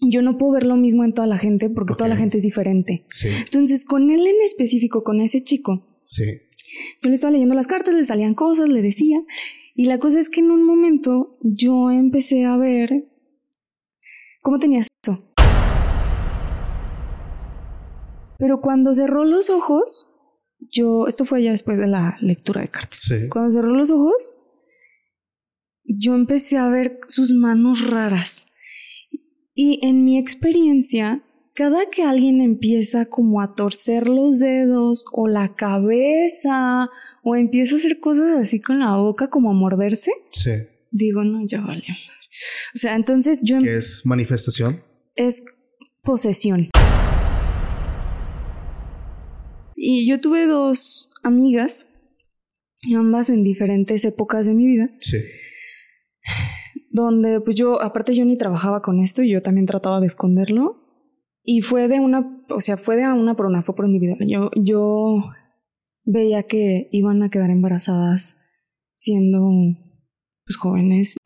yo no puedo ver lo mismo en toda la gente porque toda la gente es diferente. Sí. Entonces, con él en específico, con ese chico, Sí. yo le estaba leyendo las cartas, le salían cosas, le decía. Y la cosa es que en un momento yo empecé a ver cómo tenía sexo. Pero cuando cerró los ojos, yo, esto fue ya después de la lectura de cartas. Sí. Cuando cerró los ojos, yo empecé a ver sus manos raras. Y en mi experiencia, cada que alguien empieza como a torcer los dedos o la cabeza o empieza a hacer cosas así con la boca como a morderse, Sí. digo, no, ya valió. madre. O sea, entonces yo... em- ¿Qué es manifestación? es posesión. Y yo tuve dos amigas, ambas en diferentes épocas de mi vida, Sí. Donde pues yo, aparte yo ni trabajaba con esto y yo también trataba de esconderlo. Y fue de una, o sea, fue de una por una, fue por individual. Yo, yo veía que iban a quedar embarazadas siendo pues jóvenes.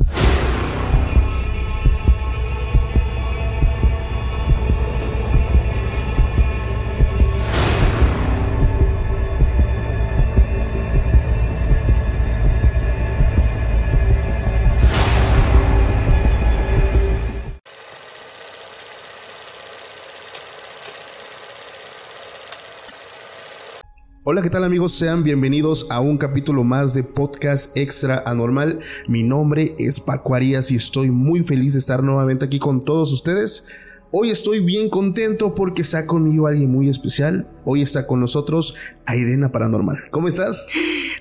Hola, ¿qué tal amigos? Sean bienvenidos a un capítulo más de Podcast Extra Anormal. Mi nombre es Paco Arias y estoy muy feliz de estar nuevamente aquí con todos ustedes. Hoy estoy bien contento porque está conmigo alguien muy especial. Hoy está con nosotros Aidena Paranormal. ¿Cómo estás?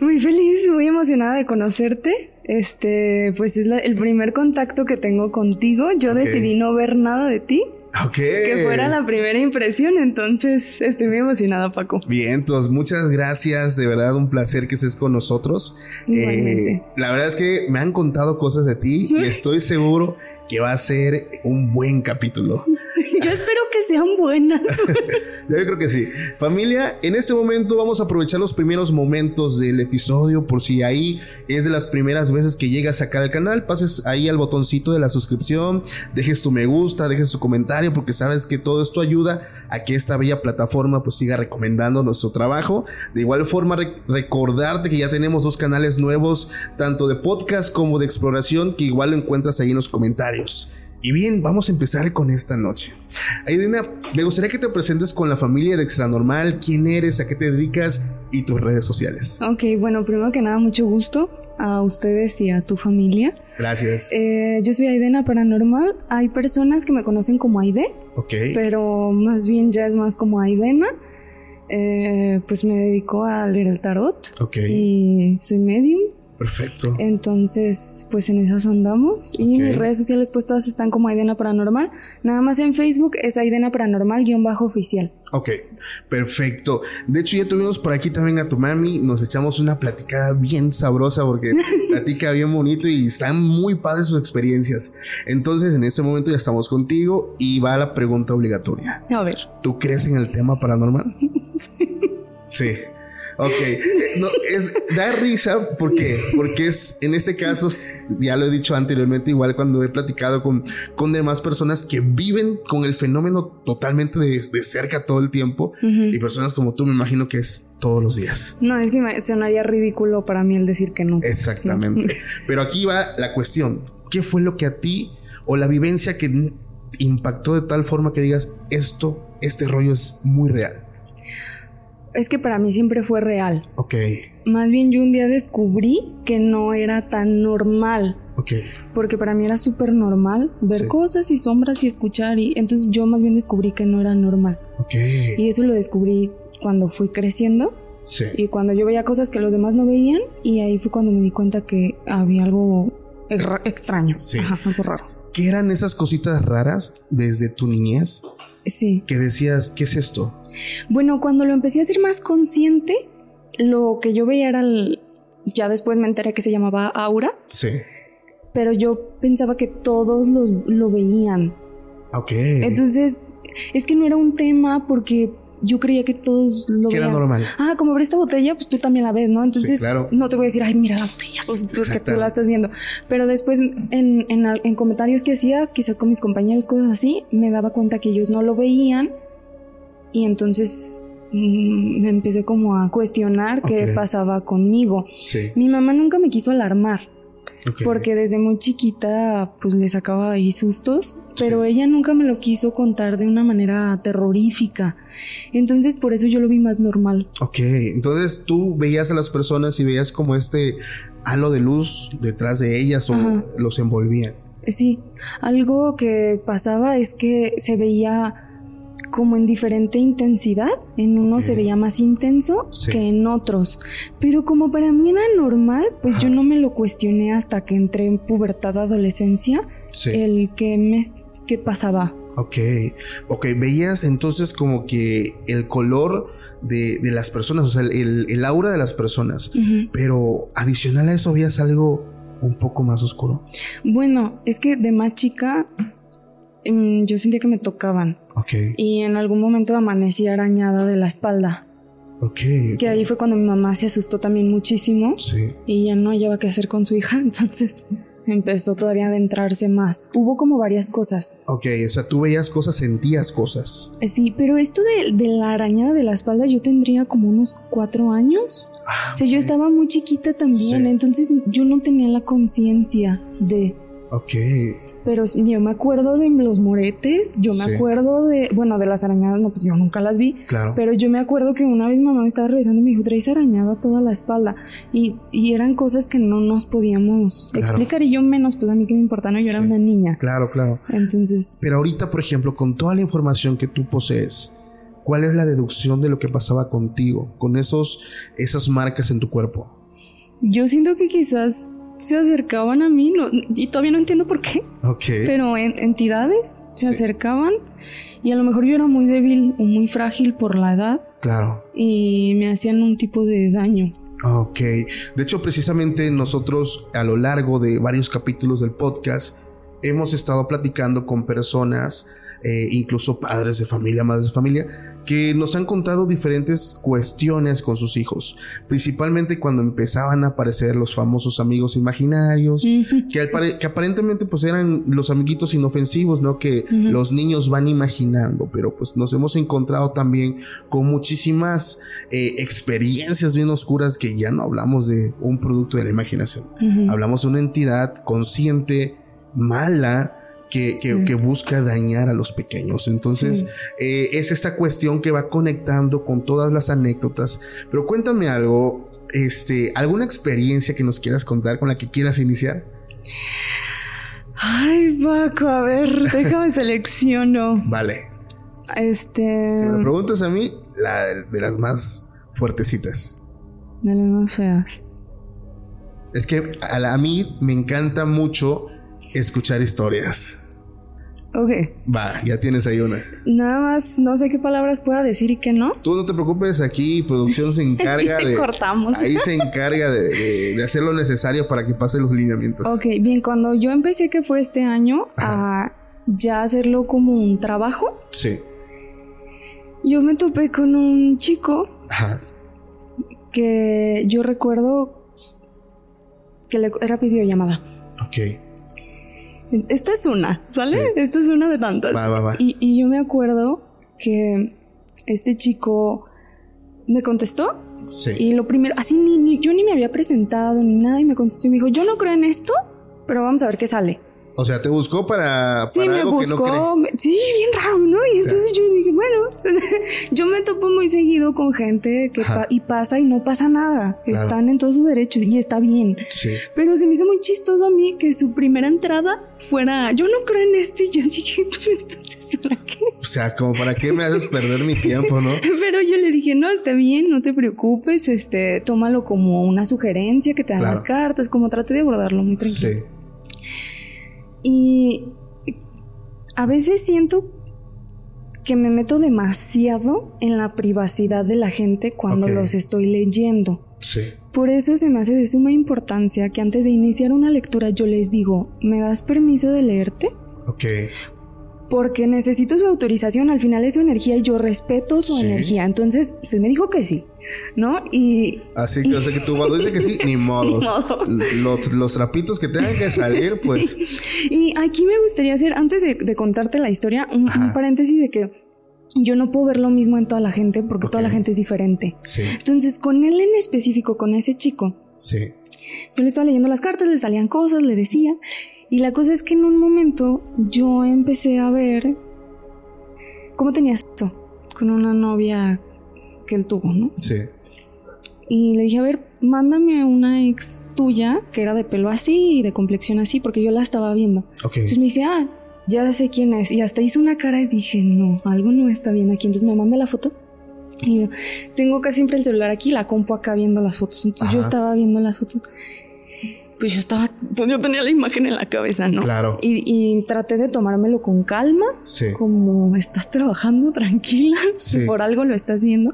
Muy feliz, muy emocionada de conocerte. Este, pues es la- el primer contacto que tengo contigo. Yo decidí no ver nada de ti, Que fuera la primera impresión, entonces estoy muy emocionada, Paco. Bien, entonces muchas gracias, de verdad un placer que estés con nosotros. Eh, la verdad es que me han contado cosas de ti y estoy seguro que va a ser un buen capítulo. Yo espero que sean buenas. Yo creo que sí. Familia, en este momento vamos a aprovechar los primeros momentos del episodio por si ahí es de las primeras veces que llegas acá al canal, pases ahí al botoncito de la suscripción, dejes tu me gusta, dejes tu comentario porque sabes que todo esto ayuda a que esta bella plataforma pues siga recomendando nuestro trabajo. De igual forma rec- recordarte que ya tenemos dos canales nuevos, tanto de podcast como de exploración, que igual lo encuentras ahí en los comentarios. Y bien, vamos a empezar con esta noche. Aidina, me gustaría que te presentes con la familia de Extranormal, quién eres, a qué te dedicas y tus redes sociales. ok, bueno, primero que nada, mucho gusto a ustedes y a tu familia. Gracias. Eh, yo soy Aidena Paranormal. Hay personas que me conocen como Aide, ok. pero más bien ya es más como Aidena. Eh, pues me dedico a leer el tarot Ok. y soy medium. Perfecto. Entonces, pues en esas andamos. Y Ok. mis redes sociales, pues todas están como Aidena Paranormal. Nada más en Facebook es Aidena Paranormal-oficial. Ok. Perfecto. De hecho, ya tuvimos por aquí también a tu mami. Nos echamos una platicada bien sabrosa porque platica bien bonito y están muy padres sus experiencias. Entonces, en este momento ya estamos contigo y va la pregunta obligatoria. A ver. ¿Tú crees en el tema paranormal? Sí. Ok. Eh, No, es, da risa porque, porque es, en este caso, ya lo he dicho anteriormente, igual cuando he platicado con, con demás personas que viven con el fenómeno totalmente de, de cerca todo el tiempo y personas como tú me imagino que es todos los días. No, es que me sonaría ridículo para mí el decir que no. Exactamente. Pero aquí va la cuestión. ¿Qué fue lo que a ti o la vivencia que impactó de tal forma que digas esto, este rollo es muy real? Es que para mí siempre fue real. Ok, Más bien yo un día descubrí que no era tan normal. ok. Porque para mí era súper normal ver Sí. cosas y sombras y escuchar. Y entonces yo más bien descubrí que no era normal. Ok. Y eso lo descubrí cuando fui creciendo. Sí. Y cuando yo veía cosas que los demás no veían. Y ahí fue cuando me di cuenta que había algo extraño. Sí. Ajá, algo raro. ¿Qué eran esas cositas raras desde tu niñez Sí. que decías, ¿qué es esto? Bueno, cuando lo empecé a hacer más consciente, lo que yo veía era el... Ya después me enteré que se llamaba aura, Sí. pero yo pensaba que todos los, lo veían. Ok. Entonces, es que no era un tema porque yo creía que todos lo Que era veían. normal. Ah, como ver esta botella, pues tú también la ves, ¿no? Entonces, claro. no te voy a decir, ay, mira la botella, pues, pues, que tú la estás viendo. Pero después, en, en, en comentarios que hacía, quizás con mis compañeros, cosas así, me daba cuenta que ellos no lo veían. Y entonces mm, me empecé como a cuestionar qué Ok. pasaba conmigo. Sí. Mi mamá nunca me quiso alarmar. Porque desde muy chiquita pues le sacaba ahí sustos, pero ella nunca me lo quiso contar de una manera terrorífica. Entonces por eso yo lo vi más normal. Ok, entonces tú veías a las personas y veías como este halo de luz detrás de ellas o Ajá. los envolvían. Sí, algo que pasaba es que se veía como en diferente intensidad, en uno se veía más intenso Sí. que en otros, pero como para mí era normal, pues Ajá. yo no me lo cuestioné hasta que entré en pubertad, adolescencia, Sí. el que me que pasaba. Ok, ok, veías entonces como que el color de, de las personas, o sea, el, el aura de las personas, pero adicional a eso veías algo un poco más oscuro. Bueno, es que de más chica em, yo sentía que me tocaban Ok, y en algún momento amanecí arañada de la espalda, ok. que ahí fue cuando mi mamá se asustó también muchísimo Sí, y ya no hallaba qué hacer con su hija, entonces empezó todavía a adentrarse más. Hubo como varias cosas. ok, o sea, tú veías cosas, sentías cosas. Eh, Sí, pero esto de, de la arañada de la espalda yo tendría como unos cuatro años. Ah, O sea, yo estaba muy chiquita también, Sí. entonces yo no tenía la conciencia de... Ok, Pero yo me acuerdo de los moretes, yo me Sí. acuerdo de, bueno, de las arañadas, no, pues yo nunca las vi, claro. pero yo me acuerdo que una vez mamá me estaba revisando y me dijo, traes arañada toda la espalda. Y, y eran cosas que no nos podíamos Claro. explicar y yo menos, pues a mí que me importa, ¿no? Yo era una niña. Claro, claro. Entonces, Pero ahorita, por ejemplo, con toda la información que tú posees, ¿cuál es la deducción de lo que pasaba contigo, con esos, esas marcas en tu cuerpo? yo siento que quizás se acercaban a mí, no, y todavía no entiendo por qué, Ok. pero en- entidades se Sí. acercaban y a lo mejor yo era muy débil o muy frágil por la edad Claro. y me hacían un tipo de daño. Ok. De hecho, precisamente nosotros a lo largo de varios capítulos del podcast hemos estado platicando con personas, eh, incluso padres de familia, madres de familia, que nos han contado diferentes cuestiones con sus hijos, principalmente cuando empezaban a aparecer los famosos amigos imaginarios, que, aparentemente pues eran los amiguitos inofensivos, ¿no? Que los niños van imaginando, pero pues nos hemos encontrado también con muchísimas eh, experiencias bien oscuras que ya no hablamos de un producto de la imaginación, hablamos de una entidad consciente, mala, que, que- Sí. que busca dañar a los pequeños. Entonces, Sí. eh, es esta cuestión que va conectando con todas las anécdotas. Pero cuéntame algo, este, alguna experiencia que nos quieras contar con la que quieras iniciar. Ay, Paco, a ver, déjame selecciono. Vale. Este. Si me lo preguntas a mí, la de las más fuertecitas. De las más feas. Es que a, la- a mí me encanta mucho escuchar historias. Ok. Va, ya tienes ahí una. Nada más, no sé qué palabras pueda decir y qué no. Tú no te preocupes, aquí producción se encarga de... Cortamos. Ahí se encarga de, de- de hacer lo necesario para que pasen los lineamientos. Ok, bien, cuando yo empecé, que fue este año, Ajá. a ya hacerlo como un trabajo, Sí. yo me topé con un chico Ajá. que yo recuerdo que le era videollamada. Ok. Esta es una, ¿sale? Sí. Esta es una de tantas. Va, va, va. Y, y yo me acuerdo que este chico me contestó Sí. y lo primero, así ni, ni- yo ni me había presentado ni nada y me contestó y me dijo, yo no creo en esto, pero vamos a ver qué sale. O sea, te buscó para, Sí, me algo que no cree. buscó, sí, bien raro, ¿no? Y sea. entonces yo dije, bueno, yo me topo muy seguido con gente que pa- y pasa y no pasa nada, Claro. están en todos sus derechos y está bien. Sí. Pero se me hizo muy chistoso a mí que su primera entrada fuera, yo no creo en esto y yo dije, entonces, ¿para qué? O sea, como para qué me haces perder mi tiempo, ¿no? Pero yo le dije, no, está bien, no te preocupes, este, tómalo como una sugerencia que te dan Claro. las cartas, como trate de abordarlo muy tranquilo. Sí. Y a veces siento que me meto demasiado en la privacidad de la gente cuando los estoy leyendo. Sí. Por eso se me hace de suma importancia que antes de iniciar una lectura yo les digo, ¿me das permiso de leerte? Ok. Porque necesito su autorización, al final es su energía y yo respeto su Sí. energía. Entonces, él me dijo que sí, ¿no? Y Así que, o sea, que tú cuando dices que sí, ni modos. Ni modos. Los, los trapitos que tengan que salir, pues. Y aquí me gustaría hacer, antes de, de contarte la historia, un, paréntesis de que yo no puedo ver lo mismo en toda la gente porque toda la gente es diferente. Sí, Entonces, con él en específico, con ese chico, sí. yo le estaba leyendo las cartas, le salían cosas, le decía. Y la cosa es que en un momento yo empecé a ver cómo tenía sexo con una novia que él tuvo, ¿no? Sí. Y le dije, a ver, mándame una ex tuya que era de pelo así y de complexión así, porque yo la estaba viendo. Ok. Entonces me dice, ah, ya sé quién es. Y hasta hizo una cara y dije, no, algo no está bien aquí. Entonces me manda la foto. Y yo tengo acá siempre el celular aquí, la compu acá viendo las fotos. Entonces yo Ajá. estaba viendo las fotos. Pues yo estaba, pues yo tenía la imagen en la cabeza, ¿no? Claro. Y, y traté de tomármelo con calma, Sí. como estás trabajando tranquila, Sí. que por algo lo estás viendo.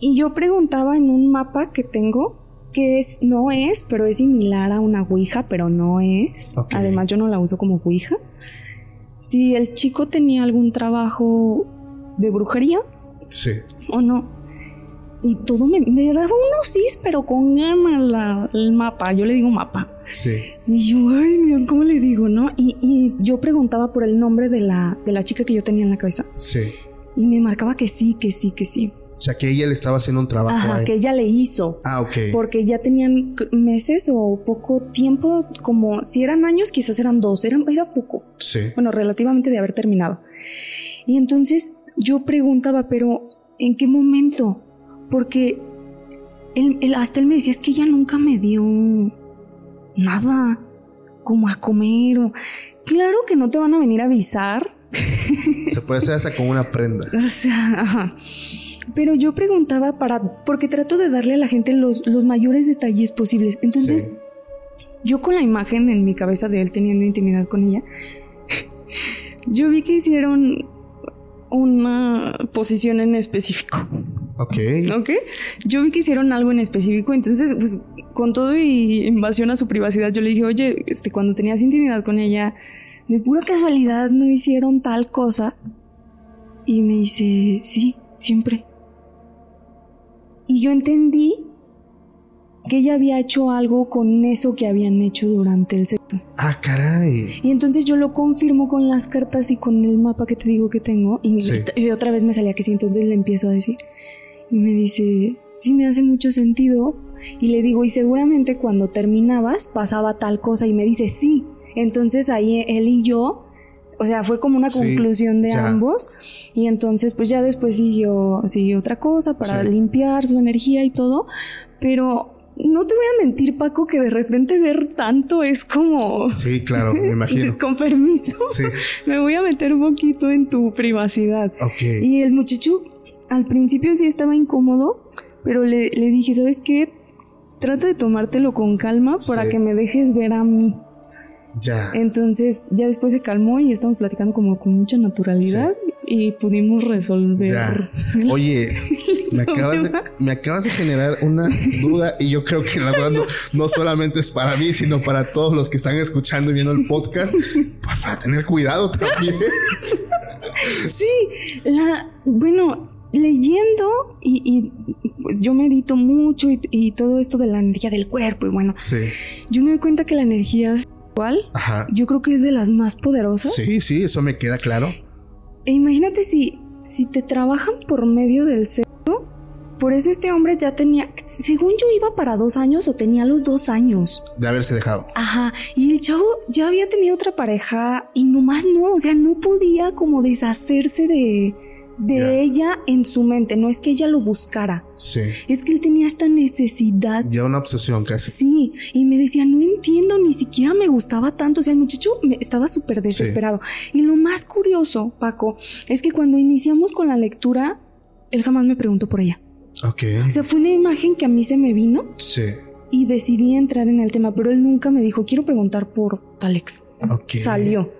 Y yo preguntaba en un mapa que tengo, que es, no es, pero es similar a una Ouija, pero no es. Ok. Además, yo no la uso como Ouija. Si el chico tenía algún trabajo de brujería Sí. o no. Y todo me, me daba unos cis, pero con ganas la- el mapa. Yo le digo mapa. Sí. Y yo, ay Dios, ¿cómo le digo, no? Y, y yo preguntaba por el nombre de la, de la chica que yo tenía en la cabeza. Sí. Y me marcaba que sí, que sí, que sí. O sea, que ella le estaba haciendo un trabajo Ajá, ahí. que ella le hizo. Ah, ok. Porque ya tenían meses o poco tiempo, como si eran años, quizás eran dos, eran, era poco. Sí. Bueno, relativamente de haber terminado. Y entonces yo preguntaba, pero ¿en qué momento? Porque él, él- hasta él me decía, es que ella nunca me dio nada, como a comer. O... Claro que no te van a venir a avisar. Se puede hacer hasta con una prenda. O sea, ajá. Pero yo preguntaba para, porque trato de darle a la gente los, los mayores detalles posibles. Entonces, Sí. yo con la imagen en mi cabeza de él teniendo intimidad con ella, yo vi que hicieron una posición en específico, Ok. ¿ok? Yo vi que hicieron algo en específico, entonces, pues, con todo y invasión a su privacidad, yo le dije, oye, este, cuando tenías intimidad con ella, de pura casualidad no hicieron tal cosa. Y me dice, sí, siempre. Y yo entendí que ella había hecho algo con eso que habían hecho durante el sexo. Ah, caray. Y entonces yo lo confirmo con las cartas y con el mapa que te digo que tengo. Y, Sí. y otra vez me salía que sí, entonces le empiezo a decir. Y me dice, sí, me hace mucho sentido. Y le digo, y seguramente cuando terminabas pasaba tal cosa. Y me dice, sí. Entonces ahí él y yo, o sea, fue como una Sí, conclusión de ya. ambos. Y entonces, pues ya después siguió, siguió otra cosa para Sí. limpiar su energía y todo. Pero no te voy a mentir, Paco, que de repente ver tanto es como. Sí, claro, me imagino. Con permiso. Sí. Me voy a meter un poquito en tu privacidad. Ok. Y el muchacho al principio sí estaba incómodo, pero le, le dije, ¿sabes qué? Trata de tomártelo con calma para Sí. que me dejes ver a mí. Ya. Entonces ya después se calmó y estamos platicando como con mucha naturalidad y pudimos resolver. Ya. Oye, me acabas, de, me acabas de generar una duda y yo creo que la verdad no, no solamente es para mí, sino para todos los que están escuchando y viendo el podcast, pues para tener cuidado también. Sí, la, bueno, leyendo y, y yo medito mucho y, y todo esto de la energía del cuerpo y bueno, Sí. yo me doy cuenta que la energía sexual Ajá. yo creo que es de las más poderosas. Sí, sí, eso me queda claro. E imagínate si, si te trabajan por medio del sexo. Por eso este hombre ya tenía, según yo iba para dos años o tenía los dos años. De haberse dejado. Ajá, y el chavo ya había tenido otra pareja y nomás no, o sea, no podía como deshacerse de, de ella en su mente, no es que ella lo buscara, Sí. es que él tenía esta necesidad. Ya una obsesión casi. Sí, y me decía, no entiendo, ni siquiera me gustaba tanto. O sea, el muchacho me estaba súper desesperado. Y lo más curioso, Paco, es que cuando iniciamos con la lectura, él jamás me preguntó por ella. Ok. O sea, fue una imagen que a mí se me vino Sí. y decidí entrar en el tema, pero él nunca me dijo, quiero preguntar por Alex. Ok. Salió.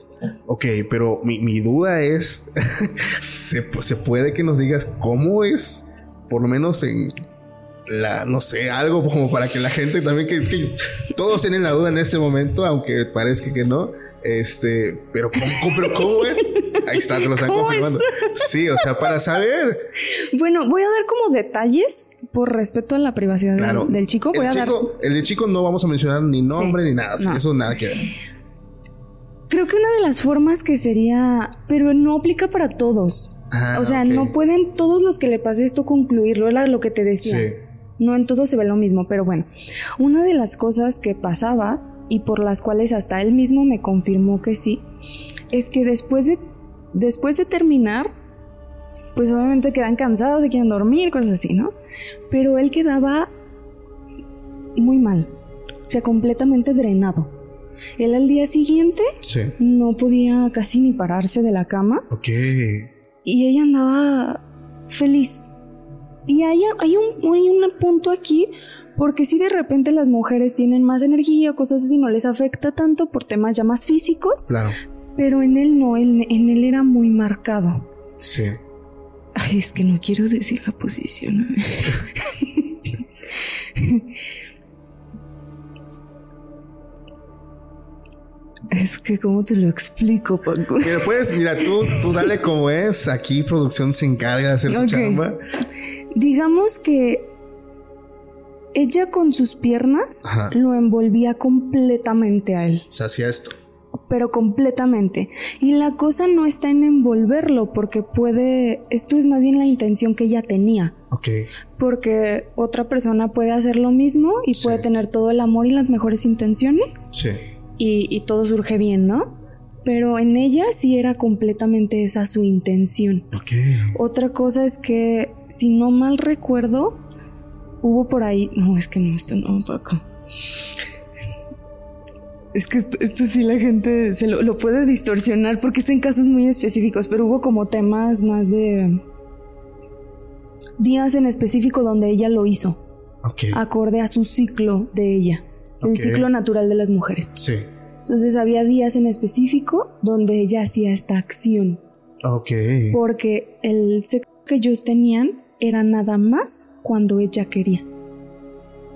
Ok, pero mi, mi duda es, ¿se, se puede que nos digas cómo es, por lo menos en la, no sé, algo como para que la gente también, que, que todos tienen la duda en este momento, aunque parezca que no. Este, pero ¿cómo, pero ¿cómo es? Ahí está, te lo están confirmando. Sí, o sea, para saber. Bueno, voy a dar como detalles por respeto a la privacidad del, chico. Voy el a chico, dar. El de chico no vamos a mencionar ni nombre ni nada. Eso nada que ver. Creo que una de las formas que sería, pero no aplica para todos. Ah, o sea, no pueden todos los que le pase esto concluirlo, era lo que te decía. Sí. No en todo se ve lo mismo, pero bueno, una de las cosas que pasaba y por las cuales hasta él mismo me confirmó que sí, es que después de, después de terminar, pues obviamente quedan cansados, se quieren dormir, cosas así, ¿no? Pero él quedaba muy mal, o sea, completamente drenado. Él al día siguiente no podía casi ni pararse de la cama. Ok. Y ella andaba feliz. Y hay, hay, un, hay un punto aquí porque si de repente las mujeres tienen más energía cosas así, no les afecta tanto por temas ya más físicos. Claro. Pero en él no, en, en él era muy marcado. Sí. Ay, es que no quiero decir la posición. Es que, ¿cómo te lo explico, Paco? Mira, pues, mira, tú, tú dale como es. Aquí producción se encarga de hacer su chamba. Digamos que ella con sus piernas lo envolvía completamente a él. Se hacía esto. Pero completamente. Y la cosa no está en envolverlo, porque puede. Esto es más bien la intención que ella tenía. Ok. Porque otra persona puede hacer lo mismo y puede tener todo el amor y las mejores intenciones. Sí. Y, y todo surge bien, ¿no? Pero en ella sí era completamente esa su intención. Ok. Otra cosa es que, si no mal recuerdo, Hubo por ahí. No, es que no, esto no, Paco. Es que esto, sí la gente se lo, puede distorsionar porque es en casos muy específicos, pero hubo como temas más de días en específico donde ella lo hizo. Acorde a su ciclo de ella. El ciclo natural de las mujeres. Sí. Entonces había días en específico donde ella hacía esta acción. Ok. Porque el sexo que ellos tenían era nada más cuando ella quería.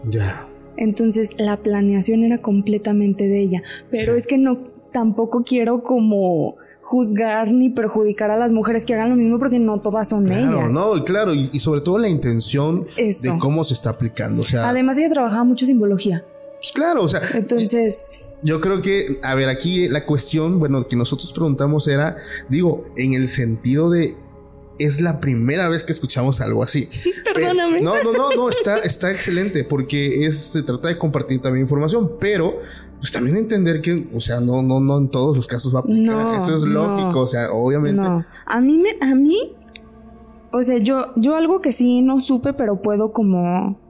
Ya. Entonces la planeación era completamente de ella. Pero es que no, tampoco quiero como juzgar ni perjudicar a las mujeres que hagan lo mismo porque no todas son claro, No, claro, y, sobre todo la intención de cómo se está aplicando. O sea, Además ella trabajaba mucho simbología. Pues claro, o sea. Entonces. Yo creo que, a ver, aquí la cuestión, bueno, que nosotros preguntamos era, digo, en el sentido de es la primera vez que escuchamos algo así. Perdóname. no, no, no, no, está, está excelente porque es, se trata de compartir también información, pero pues también entender que, o sea, no, no, no en todos los casos va a aplicar. Eso es lógico, o sea, obviamente. No. A mí me, a mí, o sea, yo, yo algo que sí no supe, pero puedo como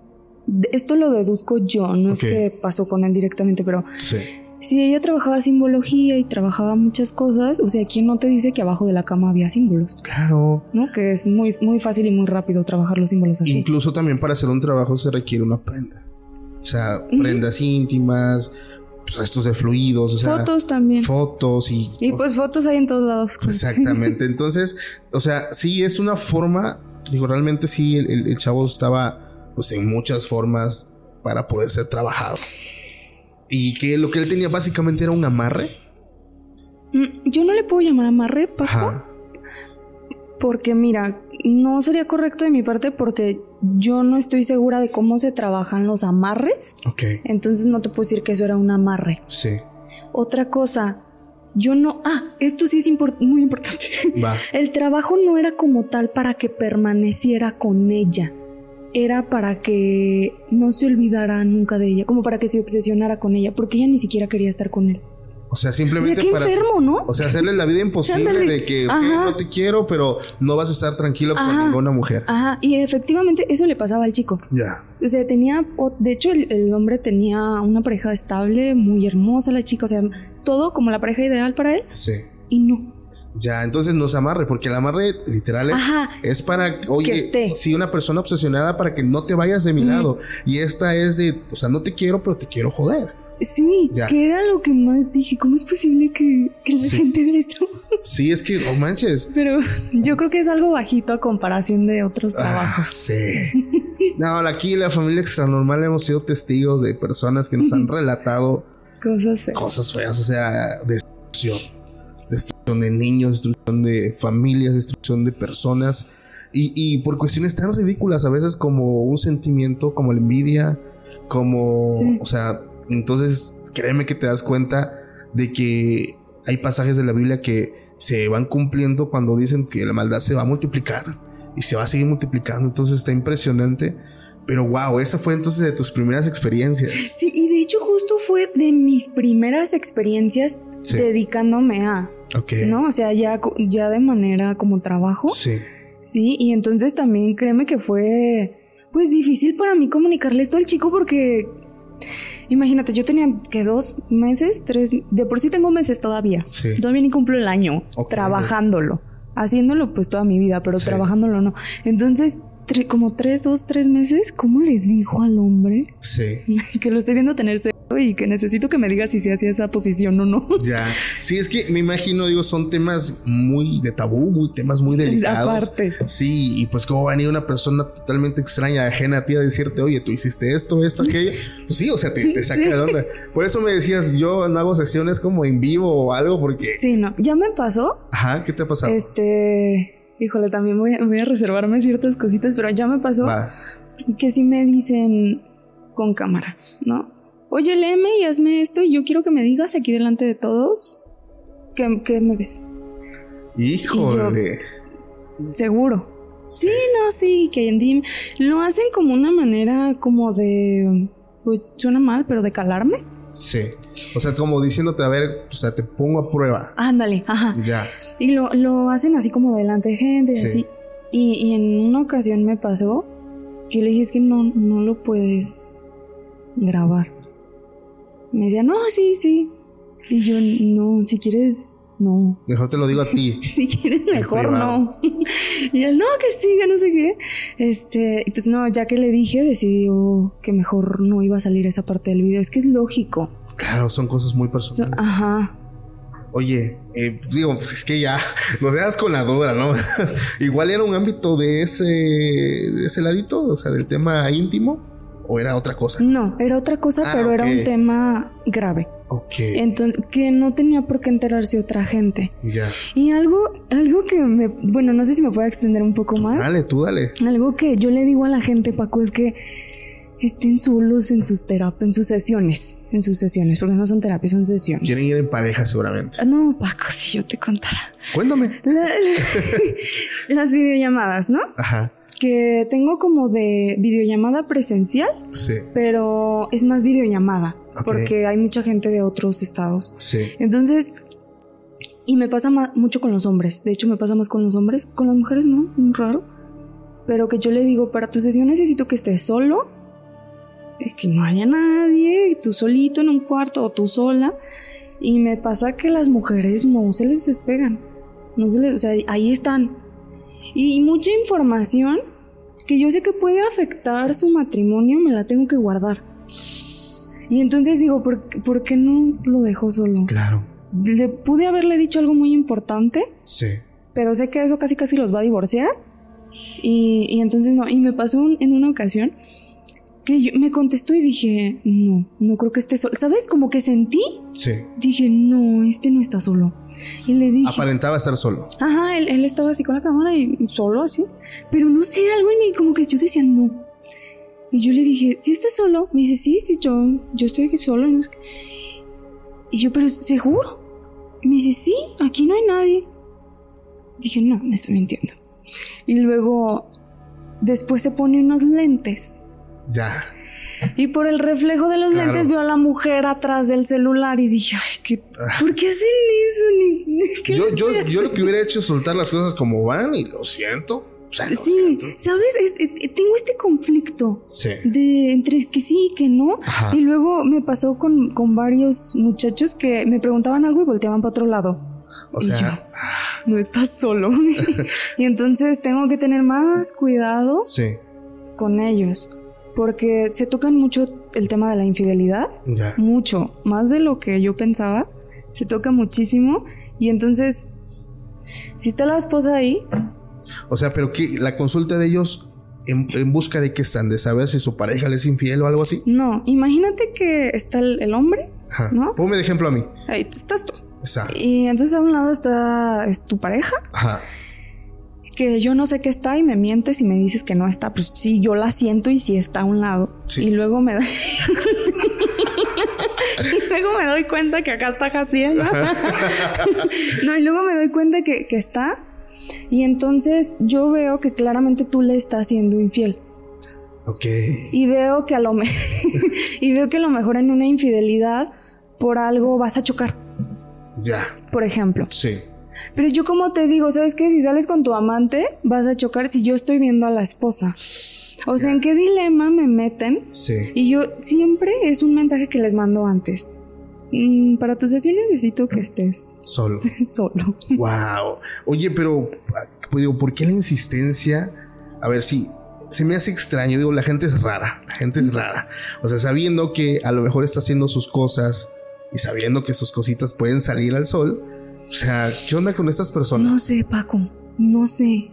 esto lo deduzco yo, no es que pasó con él directamente, pero sí si ella trabajaba simbología y trabajaba muchas cosas, o sea, ¿quién no te dice que abajo de la cama había símbolos? Claro. ¿No? Que es muy, muy fácil y muy rápido trabajar los símbolos así. Incluso también para hacer un trabajo se requiere una prenda. O sea, prendas íntimas, restos de fluidos, o sea, fotos también. Fotos y... Y pues fotos hay en todos lados. Exactamente. Entonces, o sea, sí es una forma, digo, realmente sí, el, el chavo estaba pues en muchas formas para poder ser trabajado. Y que lo que él tenía básicamente era un amarre. Mm, yo no le puedo llamar amarre, Paco. Porque mira, no sería correcto de mi parte porque yo no estoy segura de cómo se trabajan los amarres. Ok. Entonces no te puedo decir que eso era un amarre. Sí. Otra cosa, yo no... Ah, esto sí es muy importante. Va. El trabajo no era como tal para que permaneciera con ella era para que no se olvidara nunca de ella, como para que se obsesionara con ella, porque ella ni siquiera quería estar con él. O sea, simplemente o sea, para. enfermo, ¿no? O sea, hacerle la vida imposible de que no te quiero, pero no vas a estar tranquilo con ninguna mujer. Ajá, y efectivamente eso le pasaba al chico. Ya. O sea, tenía. De hecho, el, el, hombre tenía una pareja estable, muy hermosa, la chica, o sea, todo como la pareja ideal para él. Sí. Y no. Ya, entonces no se amarre, porque el amarre literal es, es para, oye, si una persona obsesionada para que no te vayas de mi lado. Y esta es de, o sea, no te quiero, pero te quiero joder. Sí, que era lo que más dije, ¿cómo es posible que, que la gente vea esto? Sí, es que, no manches. Pero yo creo que es algo bajito a comparación de otros ah, trabajos. sí. No, aquí la familia extranormal hemos sido testigos de personas que nos han relatado cosas feas. Cosas feas, o sea, destrucción. Destrucción de niños, destrucción de familias, destrucción de personas. Y, y por cuestiones tan ridículas, a veces como un sentimiento, como la envidia, como... O sea, entonces créeme que te das cuenta de que hay pasajes de la Biblia que se van cumpliendo cuando dicen que la maldad se va a multiplicar y se va a seguir multiplicando. Entonces está impresionante. Pero wow, esa fue entonces de tus primeras experiencias. Sí, y de hecho justo fue de mis primeras experiencias dedicándome a. Ok. ¿No? O sea, ya, ya de manera como trabajo. Sí. Sí, y entonces también créeme que fue pues difícil para mí comunicarle esto al chico porque Imagínate, yo tenía que dos meses, tres, de por sí tengo meses todavía. Sí. Todavía ni cumplo el año trabajándolo. Haciéndolo pues toda mi vida, pero trabajándolo no. Entonces, como tres, dos, tres meses, ¿cómo le dijo al hombre? Sí. que lo estoy viendo tener y que necesito que me diga si se hacía esa posición o no. Ya. Sí, es que me imagino, digo, son temas muy de tabú, muy temas muy delicados. Aparte. Sí, y pues cómo va a venir una persona totalmente extraña, ajena a ti a decirte, oye, tú hiciste esto, esto, aquello. Pues sí, o sea, te, saca de onda. Por eso me decías, yo no hago sesiones como en vivo o algo porque... Sí, no. Ya me pasó. Ajá, ¿qué te ha pasado? Este... Híjole, también voy a, reservarme ciertas cositas, pero ya me pasó que si me dicen con cámara, ¿no? Oye, léeme y hazme esto y yo quiero que me digas aquí delante de todos que, me ves. Híjole. Seguro. Sí, no, sí, que lo hacen como una manera como de, pues suena mal, pero de calarme. Sí. O sea, como diciéndote, a ver, o sea, te pongo a prueba. Ándale, ajá. Ya. Y lo, lo hacen así como delante de gente, y así. Y, en una ocasión me pasó que le dije, es que no, no lo puedes grabar. Me decía, no, sí, sí. Y yo, no, si quieres, no. Mejor te lo digo a ti. si quieres, mejor no. y él, no, que siga, no sé qué. Este, y pues no, ya que le dije, decidió que mejor no iba a salir esa parte del video. Es que es lógico. Claro, son cosas muy personales. ajá. Oye, eh, digo, pues es que ya nos dejas con la duda, ¿no? Igual era un ámbito de ese, de ese ladito, o sea, del tema íntimo. ¿O era otra cosa? No, era otra cosa, ah, pero era un tema grave. Ok. Entonces, que no tenía por qué enterarse otra gente. Ya. Y algo, algo que me. Bueno, no sé si me puedo extender un poco más. Dale, tú dale. Algo que yo le digo a la gente, Paco, es que estén solos en sus terapias, en sus sesiones. En sus sesiones, porque no son terapias, son sesiones. Quieren ir en pareja, seguramente. Ah, no, Paco, si yo te contara. Cuéntame. las videollamadas, ¿no? Ajá que tengo como de videollamada presencial, sí. pero es más videollamada, porque hay mucha gente de otros estados. Sí. Entonces, y me pasa mucho con los hombres, de hecho me pasa más con los hombres, con las mujeres no, raro, pero que yo le digo, para tu sesión necesito que estés solo, que no haya nadie, tú solito en un cuarto o tú sola, y me pasa que las mujeres no se les despegan, no se les, o sea, ahí están. Y mucha información que yo sé que puede afectar su matrimonio, me la tengo que guardar. Y entonces digo, ¿por, qué no lo dejó solo? Claro. Le pude haberle dicho algo muy importante. Sí. Pero sé que eso casi casi los va a divorciar. Y, y entonces no. Y me pasó en una ocasión que yo, me contestó y dije, no, no creo que esté solo. ¿Sabes? Como que sentí. Sí. Dije, no, este no está solo. Y le dije. Aparentaba estar solo. Ajá, él, él estaba así con la cámara y solo así. Pero no sé, algo en mí, como que yo decía, no. Y yo le dije, ¿sí estás solo? Me dice, sí, sí, yo, yo estoy aquí solo. Y yo, pero ¿seguro? Me dice, sí, aquí no hay nadie. Dije, no, me está mintiendo. Y luego, después se pone unos lentes ya. Y por el reflejo de los lentes vio a la mujer atrás del celular y dije, ay, ¿qué, ah. ¿por qué hacen eso? yo, yo, yo, lo que hubiera hecho es soltar las cosas como van y lo siento. sí, ¿sabes? tengo este conflicto de entre que sí y que no. Y luego me pasó con, con varios muchachos que me preguntaban algo y volteaban para otro lado. O sea, ah. no estás solo. y entonces tengo que tener más cuidado con ellos porque se tocan mucho el tema de la infidelidad, mucho, más de lo que yo pensaba, se toca muchísimo y entonces, si está la esposa ahí... O sea, pero que la consulta de ellos en, busca de qué están, de saber si su pareja le es infiel o algo así. No, imagínate que está el, hombre, Ajá. ¿no? Ponme de ejemplo a mí. Ahí estás tú. Exacto. Y entonces a un lado está es tu pareja. Ajá. Que yo no sé qué está y me mientes y me dices que no está. Pues sí, yo la siento y sí está a un lado. Y luego me da... y luego me doy cuenta que acá está Jaciel. no, y luego me doy cuenta que, que está y entonces yo veo que claramente tú le estás siendo infiel. Ok. Y veo que a lo y veo que a lo mejor en una infidelidad por algo vas a chocar. Ya. Por ejemplo. Sí. Pero yo como te digo, ¿sabes qué? Si sales con tu amante, vas a chocar si yo estoy viendo a la esposa. O sea, ¿en qué dilema me meten? Sí. Y yo siempre es un mensaje que les mando antes. Mm, para tu sesión necesito que estés solo. solo. Wow. Oye, pero pues digo, ¿por qué la insistencia? A ver, si se me hace extraño. Digo, la gente es rara. La gente es rara. O sea, sabiendo que a lo mejor está haciendo sus cosas y sabiendo que sus cositas pueden salir al sol. O sea, ¿qué onda con estas personas? No sé, Paco. No sé.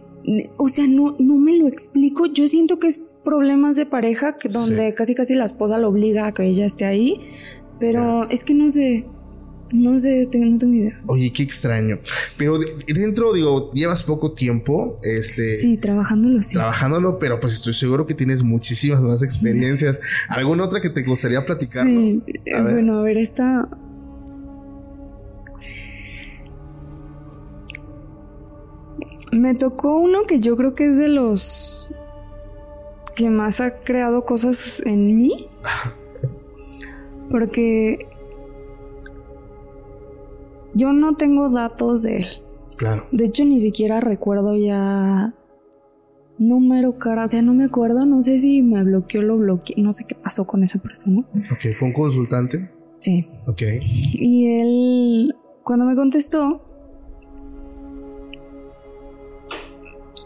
O sea, no, no me lo explico. Yo siento que es problemas de pareja que donde casi casi la esposa lo obliga a que ella esté ahí pero es que no sé. No sé, tengo, no tengo idea. Oye, qué extraño. Pero dentro, digo, llevas poco tiempo. Este. Sí, trabajándolo, sí. Trabajándolo, pero pues estoy seguro que tienes muchísimas más experiencias. ¿Alguna otra que te gustaría platicar? Sí, bueno, a ver, esta. Me tocó uno que yo creo que es de los que más ha creado cosas en mí. Porque yo no tengo datos de él. Claro. De hecho, ni siquiera recuerdo ya número, cara. O sea, no me acuerdo. No sé si me bloqueó o lo bloqueó. No sé qué pasó con esa persona. Ok, ¿fue un consultante? Sí. Ok. Y él, cuando me contestó,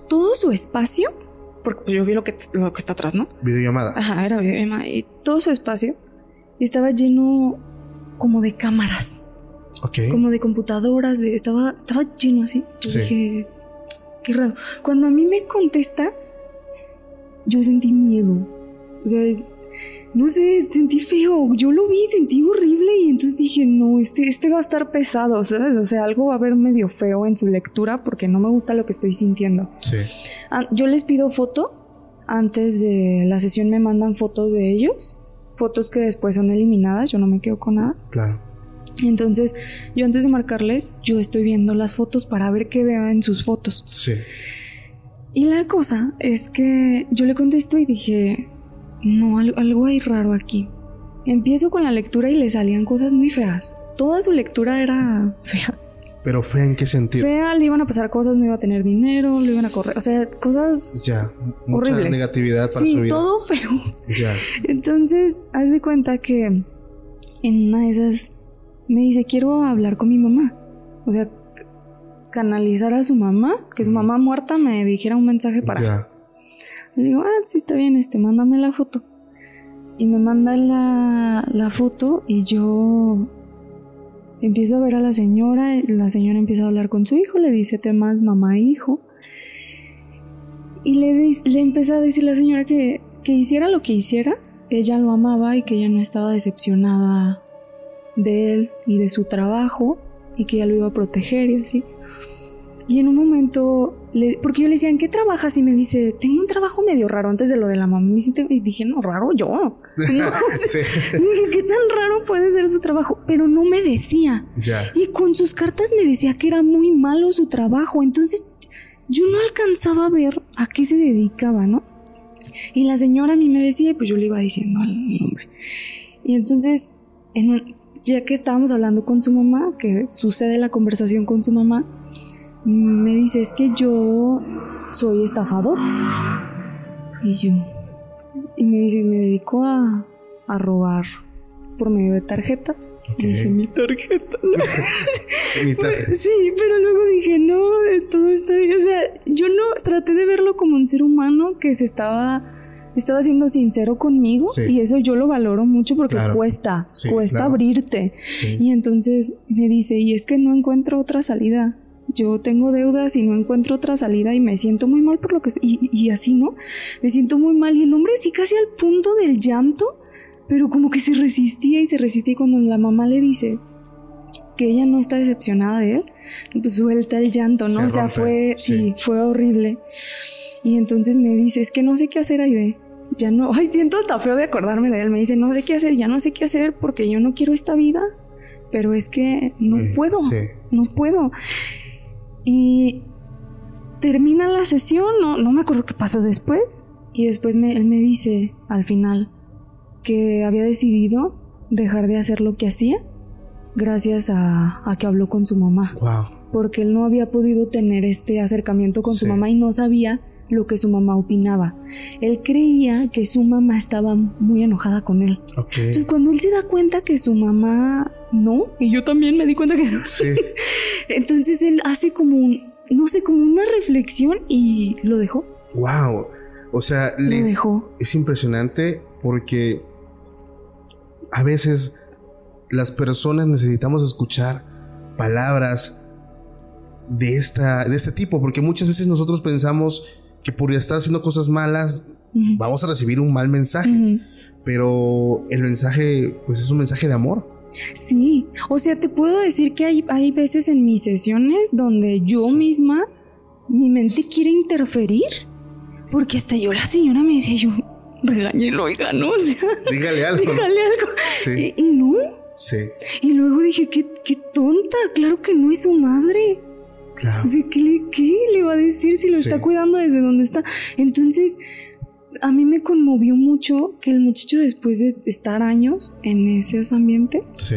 todo su espacio, porque yo vi lo que, lo que está atrás, ¿no? Videollamada. Ajá, era videollamada. Y todo su espacio estaba lleno como de cámaras. Ok. Como de computadoras, de, estaba, estaba lleno así. Yo dije, qué raro. Cuando a mí me contesta, yo sentí miedo. O sea, no sé, sentí feo. Yo lo vi, sentí horrible y entonces dije, no, este, este va a estar pesado, ¿sabes? O sea, algo va a ver medio feo en su lectura porque no me gusta lo que estoy sintiendo. Sí. Ah, yo les pido foto. Antes de la sesión me mandan fotos de ellos fotos que después son eliminadas, yo no me quedo con nada. Claro. Entonces, yo antes de marcarles, yo estoy viendo las fotos para ver qué veo en sus fotos. Sí. Y la cosa es que yo le contesto y dije, no, algo hay raro aquí. Empiezo con la lectura y le salían cosas muy feas. Toda su lectura era fea. ¿Pero fea en qué sentido? Fea, le iban a pasar cosas, no iba a tener dinero, le iban a correr, o sea, cosas ya, mucha horribles. negatividad para su vida. todo feo. Ya. Entonces, haz de cuenta que en una de esas me dice, quiero hablar con mi mamá. O sea, canalizar a su mamá, que su mamá muerta me dijera un mensaje para... Ya. Le digo, ah, sí, está bien, este, mándame la foto. Y me manda la, la foto y yo Empiezo a ver a la señora, la señora empieza a hablar con su hijo, le dice temas mamá e hijo. Y le, le empieza a decir a la señora que, que hiciera lo que hiciera, ella lo amaba y que ella no estaba decepcionada de él y de su trabajo y que ella lo iba a proteger y así. Y en un momento, le, porque yo le decía, ¿en qué trabajas? Y me dice, tengo un trabajo medio raro antes de lo de la mamá. Y dije, no, raro yo. Dije, ¿qué tan raro puede ser su trabajo? Pero no me decía. Y con sus cartas me decía que era muy malo su trabajo. Entonces yo no alcanzaba a ver a qué se dedicaba, ¿no? Y la señora a mí me decía, y pues yo le iba diciendo al hombre. Y entonces, en ya que estábamos hablando con su mamá, que sucede la conversación con su mamá, me dice, es que yo soy estafador. Y yo, y me dice, me dedico a, a robar por medio de tarjetas. Y dije, mi tarjeta. mi tarjeta. Sí, pero luego dije, no, todo esto, o sea, yo no traté de verlo como un ser humano que se estaba estaba siendo sincero conmigo y eso yo lo valoro mucho porque cuesta, cuesta abrirte. Y entonces me dice, y es que no encuentro otra salida yo tengo deudas y no encuentro otra salida y me siento muy mal por lo que... Y, y así, ¿no? Me siento muy mal y el hombre sí casi al punto del llanto, pero como que se resistía y se resistía y cuando la mamá le dice que ella no está decepcionada de él, pues suelta el llanto, ¿no? o sea, fue, sí. fue horrible. Y entonces me dice, es que no sé qué hacer, Aide. Ya no, ay, siento hasta feo de acordarme de él. Me dice, no sé qué hacer, ya no sé qué hacer porque yo no quiero esta vida, pero es que no puedo, no puedo. Y termina la sesión, no, no me acuerdo qué pasó después. Y después me, él me dice al final que había decidido dejar de hacer lo que hacía gracias a, que habló con su mamá. Porque él no había podido tener este acercamiento con su mamá y no sabía lo que su mamá opinaba. Él creía que su mamá estaba muy enojada con él. Entonces cuando él se da cuenta que su mamá no, y yo también me di cuenta que no. Entonces él hace como un, no sé, como una reflexión y lo dejó. Wow. O sea, lo dejó. Es impresionante porque a veces las personas necesitamos escuchar palabras de, esta, de este tipo, porque muchas veces nosotros pensamos que por estar haciendo cosas malas vamos a recibir un mal mensaje, pero el mensaje pues es un mensaje de amor. Sí, o sea, te puedo decir que hay, hay veces en mis sesiones donde yo misma, mi mente quiere interferir, porque hasta yo, la señora me dice, yo, regañelo, oiga, ¿no? dígale algo. Dígale algo. Sí. y no, Sí. Y luego dije, qué, qué tonta, claro que no es su madre. Claro. ¿qué, le, ¿qué, le, va a decir si lo está cuidando desde donde está? Entonces, a mí me conmovió mucho que el muchacho después de estar años en ese ambiente, sí.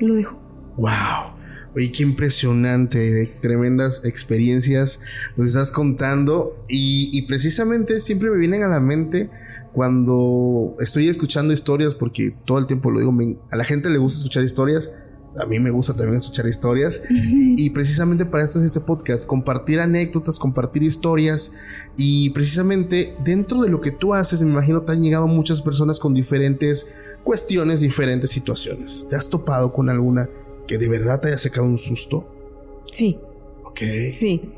lo dejó. ¡Wow! Oye, qué impresionante, tremendas experiencias nos estás contando y, y precisamente siempre me vienen a la mente cuando estoy escuchando historias, porque todo el tiempo lo digo, a la gente le gusta escuchar historias, a mí me gusta también escuchar historias y precisamente para esto es este podcast, compartir anécdotas, compartir historias y precisamente dentro de lo que tú haces, me imagino te han llegado muchas personas con diferentes cuestiones, diferentes situaciones. ¿Te has topado con alguna que de verdad te haya sacado un susto? Sí. Ok. Sí.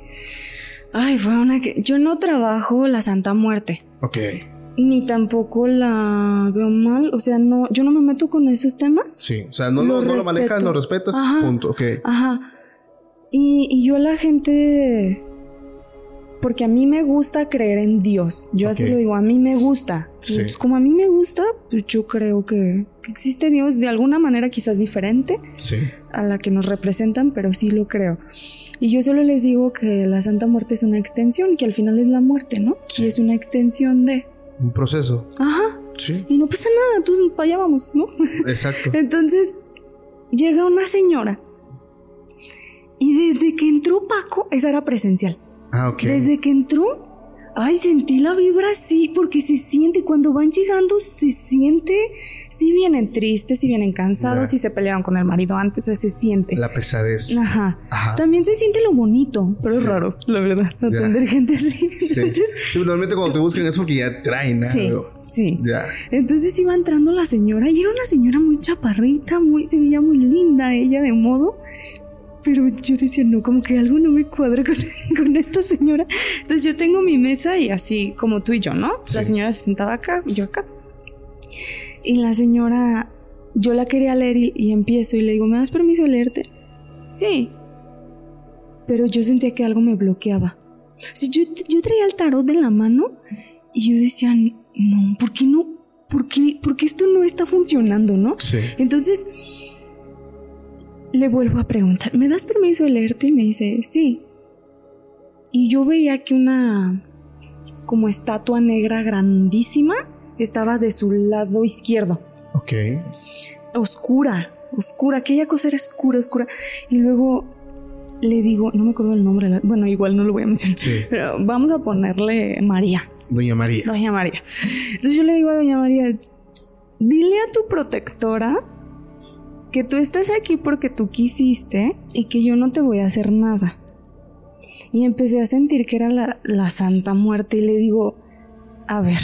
Ay, fue una que... Yo no trabajo la Santa Muerte. Ok ni tampoco la veo mal. O sea, no, yo no me meto con esos temas. Sí, o sea, no lo, no lo manejas, lo respetas, punto, ok. Ajá. Y, y, yo a la gente, porque a mí me gusta creer en Dios. Yo así lo digo, a mí me gusta. Pues como a mí me gusta, pues yo creo que, que, existe Dios de alguna manera quizás diferente sí. a la que nos representan, pero sí lo creo. Y yo solo les digo que la Santa Muerte es una extensión, que al final es la muerte, ¿no? Sí. Y es una extensión de un proceso. Ajá. Sí. Y no pasa nada, tú para allá vamos, ¿no? Exacto. Entonces, llega una señora. Y desde que entró Paco, esa era presencial. Ah, ok. Desde que entró, Ay, sentí la vibra así, porque se siente, cuando van llegando, se siente, si vienen tristes, si vienen cansados, si se pelearon con el marido antes, o se siente. La pesadez. Ajá. También se siente lo bonito, pero es raro, la verdad, atender gente así. Sí. Entonces, sí, normalmente cuando te buscan es porque ya traen algo. Sí. Ya. Entonces iba entrando la señora, y era una señora muy chaparrita, muy, se veía muy linda ella de modo, pero yo decía, no, como que algo no me cuadra con, esta señora. Entonces yo tengo mi mesa y así como tú y yo, ¿no? La señora se sentaba acá, yo acá. Y la señora, yo la quería leer y, empiezo y le digo, ¿me das permiso de leerte? Sí. Pero yo sentía que algo me bloqueaba. O sea, yo, yo traía el tarot de la mano y yo decía, no, ¿por qué no? ¿Por qué, porque esto no está funcionando, no? Sí. Entonces le vuelvo a preguntar, ¿me das permiso de leerte? Y me dice, sí. Y yo veía que una como estatua negra grandísima estaba de su lado izquierdo. Ok. Oscura, oscura, aquella cosa era oscura, oscura. Y luego le digo, no me acuerdo el nombre, bueno, igual no lo voy a mencionar, sí. pero vamos a ponerle María. Doña María. Doña María. Entonces yo le digo a Doña María, dile a tu protectora que tú estás aquí porque tú quisiste y que yo no te voy a hacer nada. Y empecé a sentir que era la, Santa Muerte y le digo, a ver,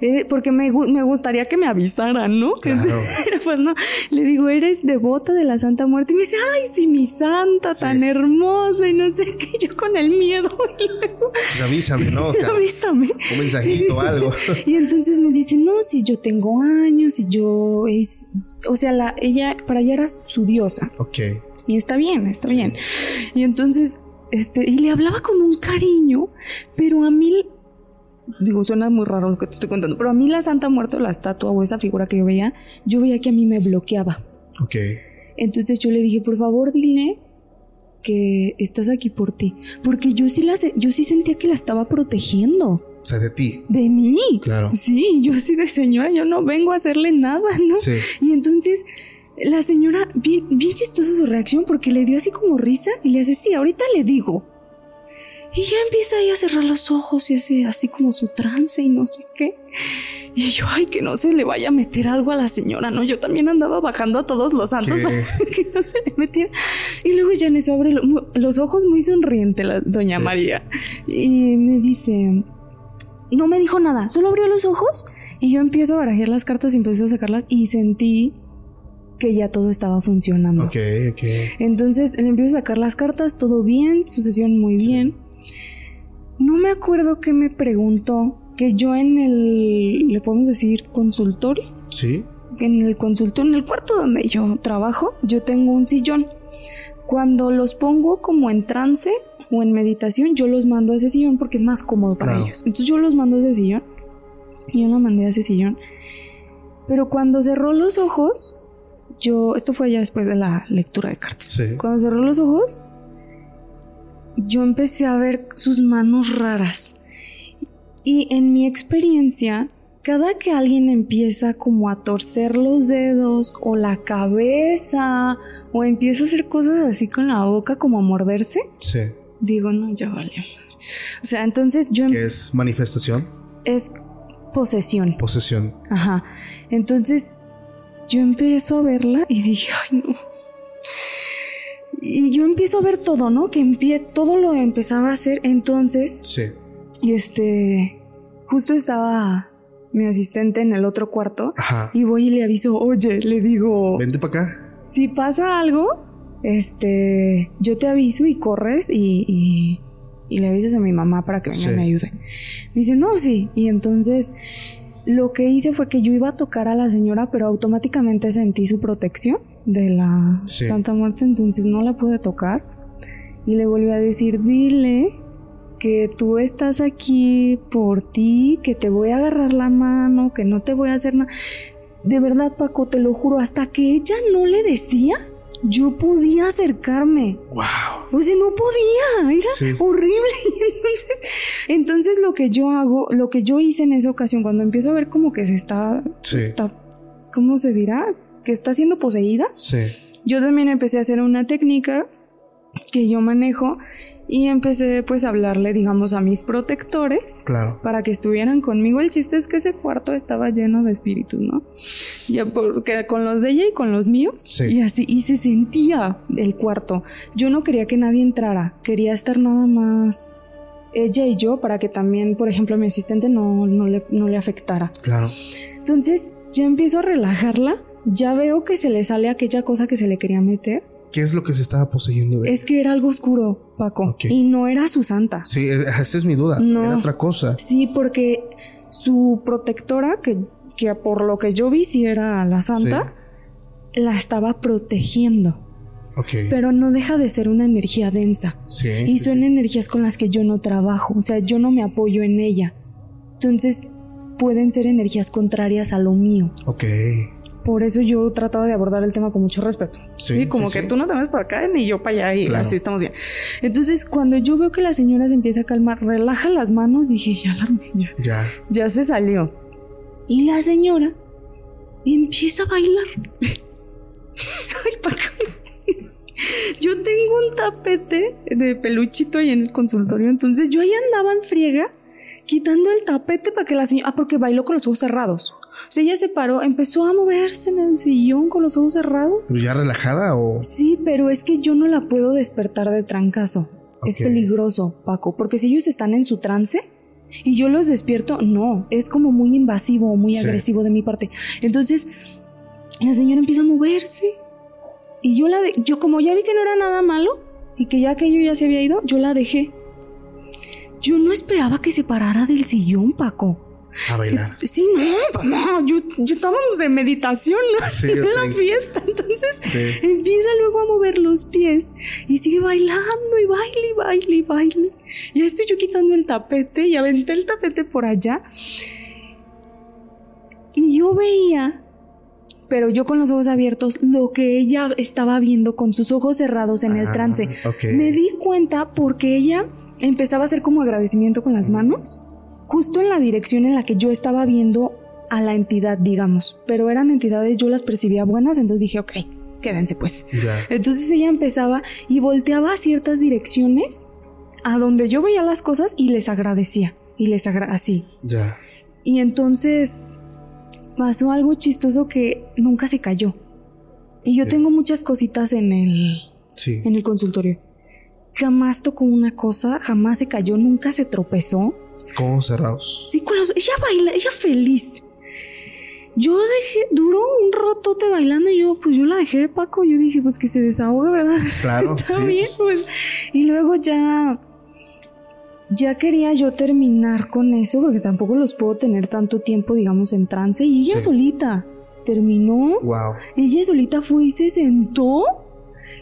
Eh, porque me, me, gustaría que me avisaran, ¿no? Claro. pues no, le digo, eres devota de la Santa Muerte. Y me dice, ay, sí, mi santa, tan hermosa, y no sé qué, yo con el miedo. Pues avísame, ¿no? avísame. Un mensajito, algo. y entonces me dice, no, si yo tengo años, si yo es, o sea, la, ella, para ella era su diosa. Ok. Y está bien, está bien. Y entonces, este, y le hablaba con un cariño, pero a mí digo, suena muy raro lo que te estoy contando, pero a mí la Santa Muerte, la estatua o esa figura que yo veía, yo veía que a mí me bloqueaba. Ok. Entonces yo le dije, por favor, dile que estás aquí por ti. Porque yo sí, la, yo sí sentía que la estaba protegiendo. O sea, de ti. De mí. Claro. Sí, yo sí de señora, yo no vengo a hacerle nada, ¿no? Sí. Y entonces la señora, bien, bien chistosa su reacción porque le dio así como risa y le hace, sí, ahorita le digo. Y ya empieza ahí a cerrar los ojos y hace así como su trance y no sé qué. Y yo, ay, que no se le vaya a meter algo a la señora, ¿no? Yo también andaba bajando a todos los santos para que no se le metiera. Y luego ya en eso abre los ojos muy sonriente la doña María. Y me dice, no me dijo nada, solo abrió los ojos y yo empiezo a barajar las cartas y empiezo a sacarlas y sentí que ya todo estaba funcionando. Ok, ok. Entonces le empiezo a sacar las cartas, todo bien, sucesión muy bien. No me acuerdo qué me preguntó, que yo en el, le podemos decir, consultorio. Sí. En el consultorio, en el cuarto donde yo trabajo, yo tengo un sillón. Cuando los pongo como en trance o en meditación, yo los mando a ese sillón porque es más cómodo para ellos. Entonces yo los mando a ese sillón. Yo lo mandé a ese sillón. Pero cuando cerró los ojos, yo, esto fue ya después de la lectura de cartas. Sí. Cuando cerró los ojos, yo empecé a ver sus manos raras. Y en mi experiencia, cada que alguien empieza como a torcer los dedos o la cabeza o empieza a hacer cosas así con la boca como a morderse, sí. digo, no, ya valió. O sea, entonces yo... ¿Qué es manifestación? Es posesión. Posesión. Ajá. Entonces yo empiezo a verla y dije, ay no y yo empiezo a ver todo, ¿no? Que empie todo lo empezaba a hacer. Entonces, sí. este, justo estaba mi asistente en el otro cuarto. Ajá. Y voy y le aviso, oye, le digo, vente para acá. Si pasa algo, este, yo te aviso y corres y, y, le avisas a mi mamá para que venga y me ayude. Me dice, no, sí. Y entonces lo que hice fue que yo iba a tocar a la señora, pero automáticamente sentí su protección de la Santa Muerte, entonces no la pude tocar. Y le volví a decir, dile que tú estás aquí por ti, que te voy a agarrar la mano, que no te voy a hacer nada. De verdad, Paco, te lo juro, hasta que ella no le decía, yo podía acercarme. Wow. O sea, no podía, era horrible. Entonces, entonces lo que yo hago, lo que yo hice en esa ocasión, cuando empiezo a ver como que se está, está ¿cómo se dirá? que está siendo poseída. Sí. Yo también empecé a hacer una técnica que yo manejo y empecé pues a hablarle, digamos, a mis protectores. Claro. Para que estuvieran conmigo. El chiste es que ese cuarto estaba lleno de espíritus, ¿no? Ya porque con los de ella y con los míos. Sí. Y así, y se sentía el cuarto. Yo no quería que nadie entrara. Quería estar nada más ella y yo para que también, por ejemplo, mi asistente no, no, le, no le afectara. Claro. Entonces ya empiezo a relajarla ya veo que se le sale aquella cosa que se le quería meter. ¿Qué es lo que se estaba poseyendo de Es que era algo oscuro, Paco. Y no era su santa. Sí, e, esa es mi duda. No. Era otra cosa. Sí, porque su protectora, que, que por lo que yo vi si era la santa, la estaba protegiendo. Okay. Pero no deja de ser una energía densa. Sí. Y son energías con las que yo no trabajo. O sea, yo no me apoyo en ella. Entonces, pueden ser energías contrarias a lo mío. Ok. Por eso yo trataba de abordar el tema con mucho respeto. Sí, como que tú no te ves para acá ni yo para allá y así estamos bien. Entonces, cuando yo veo que la señora se empieza a calmar, relaja las manos, dije, ya la ya, ya. Ya se salió. Y la señora empieza a bailar. Ay, Paco. Yo tengo un tapete de peluchito ahí en el consultorio, entonces yo ahí andaba en friega quitando el tapete para que la señora... Ah, porque bailó con los ojos cerrados. O sea, ella se paró, empezó a moverse en el sillón con los ojos cerrados. ¿Pero ya relajada o...? Sí, pero es que yo no la puedo despertar de trancazo. Es peligroso, Paco, porque si ellos están en su trance, Y yo los despierto, no, es como muy invasivo o muy agresivo de mi parte. Entonces, la señora empieza a moverse. Y yo la de yo como ya vi que no era nada malo y que ya aquello ya se había ido, yo la dejé. Yo no esperaba que se parara del sillón, Paco. A bailar. Sí, no, no, yo, yo estábamos en meditación, ¿no? Sí, en sí. la fiesta. Entonces Sí. empieza luego a mover los pies y sigue bailando y baile y baile y baile. Ya estoy yo quitando el tapete y aventé el tapete por allá. Y yo veía, pero yo con los ojos abiertos, lo que ella estaba viendo con sus ojos cerrados en el Ah, trance. Me di cuenta porque ella empezaba a hacer como agradecimiento con las manos, justo en la dirección en la que yo estaba viendo a la entidad, digamos. Pero eran entidades, yo las percibía buenas, entonces dije, ok, quédense pues. Ya. Entonces ella empezaba y volteaba a ciertas direcciones a donde yo veía las cosas y les agradecía. Y les agradecía así. Ya. Y entonces pasó algo chistoso que nunca se cayó. Y yo tengo muchas cositas en el, Sí. en el consultorio. Jamás tocó una cosa, jamás se cayó, nunca se tropezó. Con ojos cerrados. Sí, con los, ella baila, ella feliz. Yo dejé, duró un ratote bailando y yo, pues yo la dejé, Paco. Yo dije, pues que se desahogue, ¿verdad? Claro, Está sí, bien, pues. pues. Y luego ya, ya quería yo terminar con eso, porque tampoco los puedo tener tanto tiempo, digamos, en trance. Y ella Sí. solita terminó. Wow. Ella solita fue y se sentó.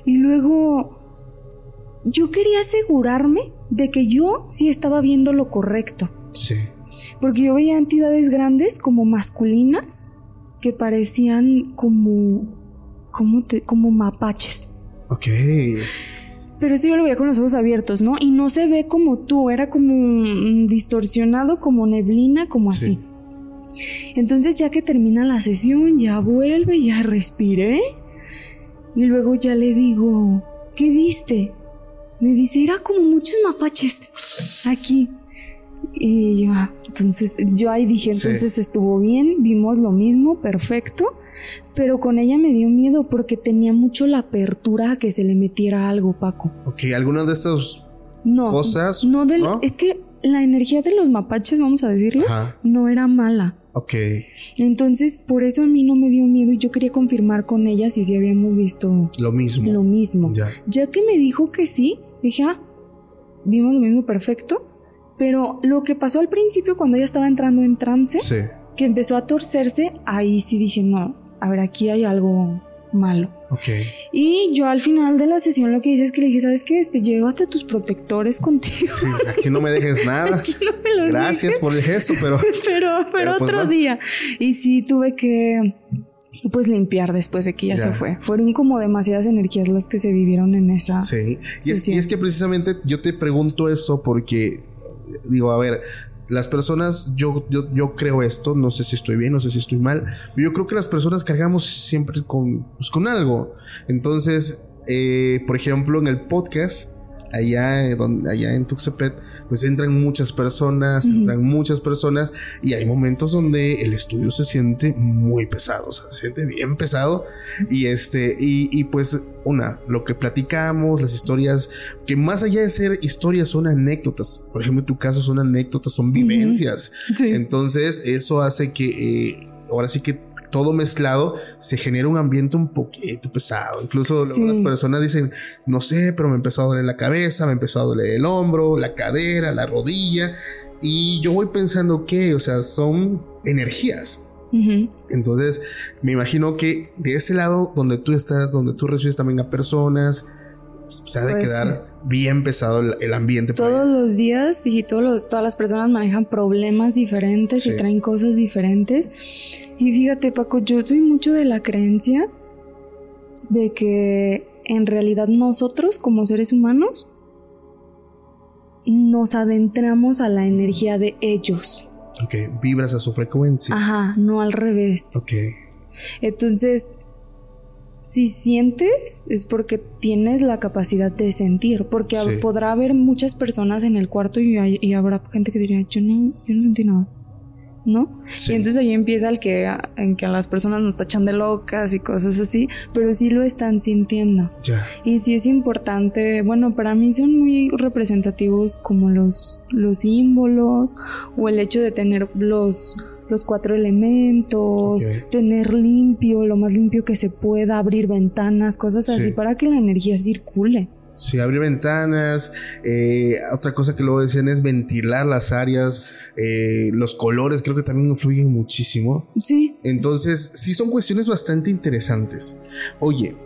Y luego yo quería asegurarme de que yo sí estaba viendo lo correcto. Sí. Porque yo veía entidades grandes como masculinas que parecían como. como, te- como mapaches. Ok. Pero eso yo lo veía con los ojos abiertos, ¿no? Y no se ve como tú, era como mm, distorsionado, como neblina, como así. Sí. Entonces ya que termina la sesión, ya vuelve, ya respiré. Y luego ya le digo, ¿qué viste? Me dice, era como muchos mapaches aquí. Y yo, ah, entonces, yo ahí dije, Sí. entonces estuvo bien, vimos lo mismo, perfecto. Pero con ella me dio miedo porque tenía mucho la apertura a que se le metiera algo, Paco. Ok. ¿Alguna de estas No. cosas? No del, ¿no? es que la energía de los mapaches, vamos a decirles, Ajá. no era mala. Ok. Entonces, por eso a mí no me dio miedo y yo quería confirmar con ella si sí habíamos visto Lo mismo. lo mismo. Ya. Ya que me dijo que sí, dije, ah, vimos lo mismo perfecto. Pero lo que pasó al principio cuando ella estaba entrando en trance, Sí. que empezó a torcerse, ahí sí dije, no, a ver, aquí hay algo malo. Ok. Y yo al final de la sesión lo que hice es que le dije, ¿sabes qué? Este, llévate a tus protectores contigo. Sí, aquí no me dejes nada. Aquí no me lo Gracias por el gesto, pero pero, pero, Pero, pues, otro día. Y sí tuve que pues limpiar después de que ya, Ya. se fue. Fueron como demasiadas energías las que se vivieron en esa. sí. Y es, y es que precisamente yo te pregunto esto porque digo, a ver, las personas, yo, yo, yo creo esto, no sé si estoy bien, no sé si estoy mal, pero yo creo que las personas cargamos siempre con, pues, con algo. Entonces, eh, por ejemplo, en el podcast, allá, eh, donde, allá en Tuxtepet, pues entran muchas personas, entran muchas personas y hay momentos donde el estudio se siente muy pesado, o sea, se siente bien pesado. Y este, y, y pues una, lo que platicamos, las historias, que más allá de ser historias son anécdotas, por ejemplo en tu caso son anécdotas, son vivencias, Sí. entonces eso hace que eh, ahora sí que todo mezclado se genera un ambiente un poquito pesado. Incluso Sí. las personas dicen, no sé, pero me empezó a doler la cabeza, me empezó a doler el hombro, la cadera, la rodilla. Y yo voy pensando que, o sea, son energías. Entonces, me imagino que de ese lado donde tú estás, donde tú recibes también a personas, se ha de Pues, quedar bien pesado el, el ambiente. Todos los días y todos los, todas las personas manejan problemas diferentes Sí. y traen cosas diferentes. Y fíjate, Paco, yo soy mucho de la creencia de que en realidad nosotros como seres humanos nos adentramos a la energía de ellos. Ok, vibras a su frecuencia. Ajá, no al revés. Ok, Entonces, si sientes es porque tienes la capacidad de sentir, porque Sí. podrá haber muchas personas en el cuarto y, hay- y habrá gente que diría, yo no, yo no sentí nada. ¿no? Y entonces ahí empieza el que en que a las personas nos tachan de locas y cosas así, pero sí lo están sintiendo. Ya. Y sí es importante, bueno, para mí son muy representativos como los, los símbolos o el hecho de tener los los cuatro elementos, tener limpio, lo más limpio que se pueda, abrir ventanas, cosas así para que la energía circule. Sí, abrir ventanas. Eh, otra cosa que luego decían es ventilar las áreas. Eh, los colores creo que también influyen muchísimo. Sí. Entonces, sí son cuestiones bastante interesantes. Oye,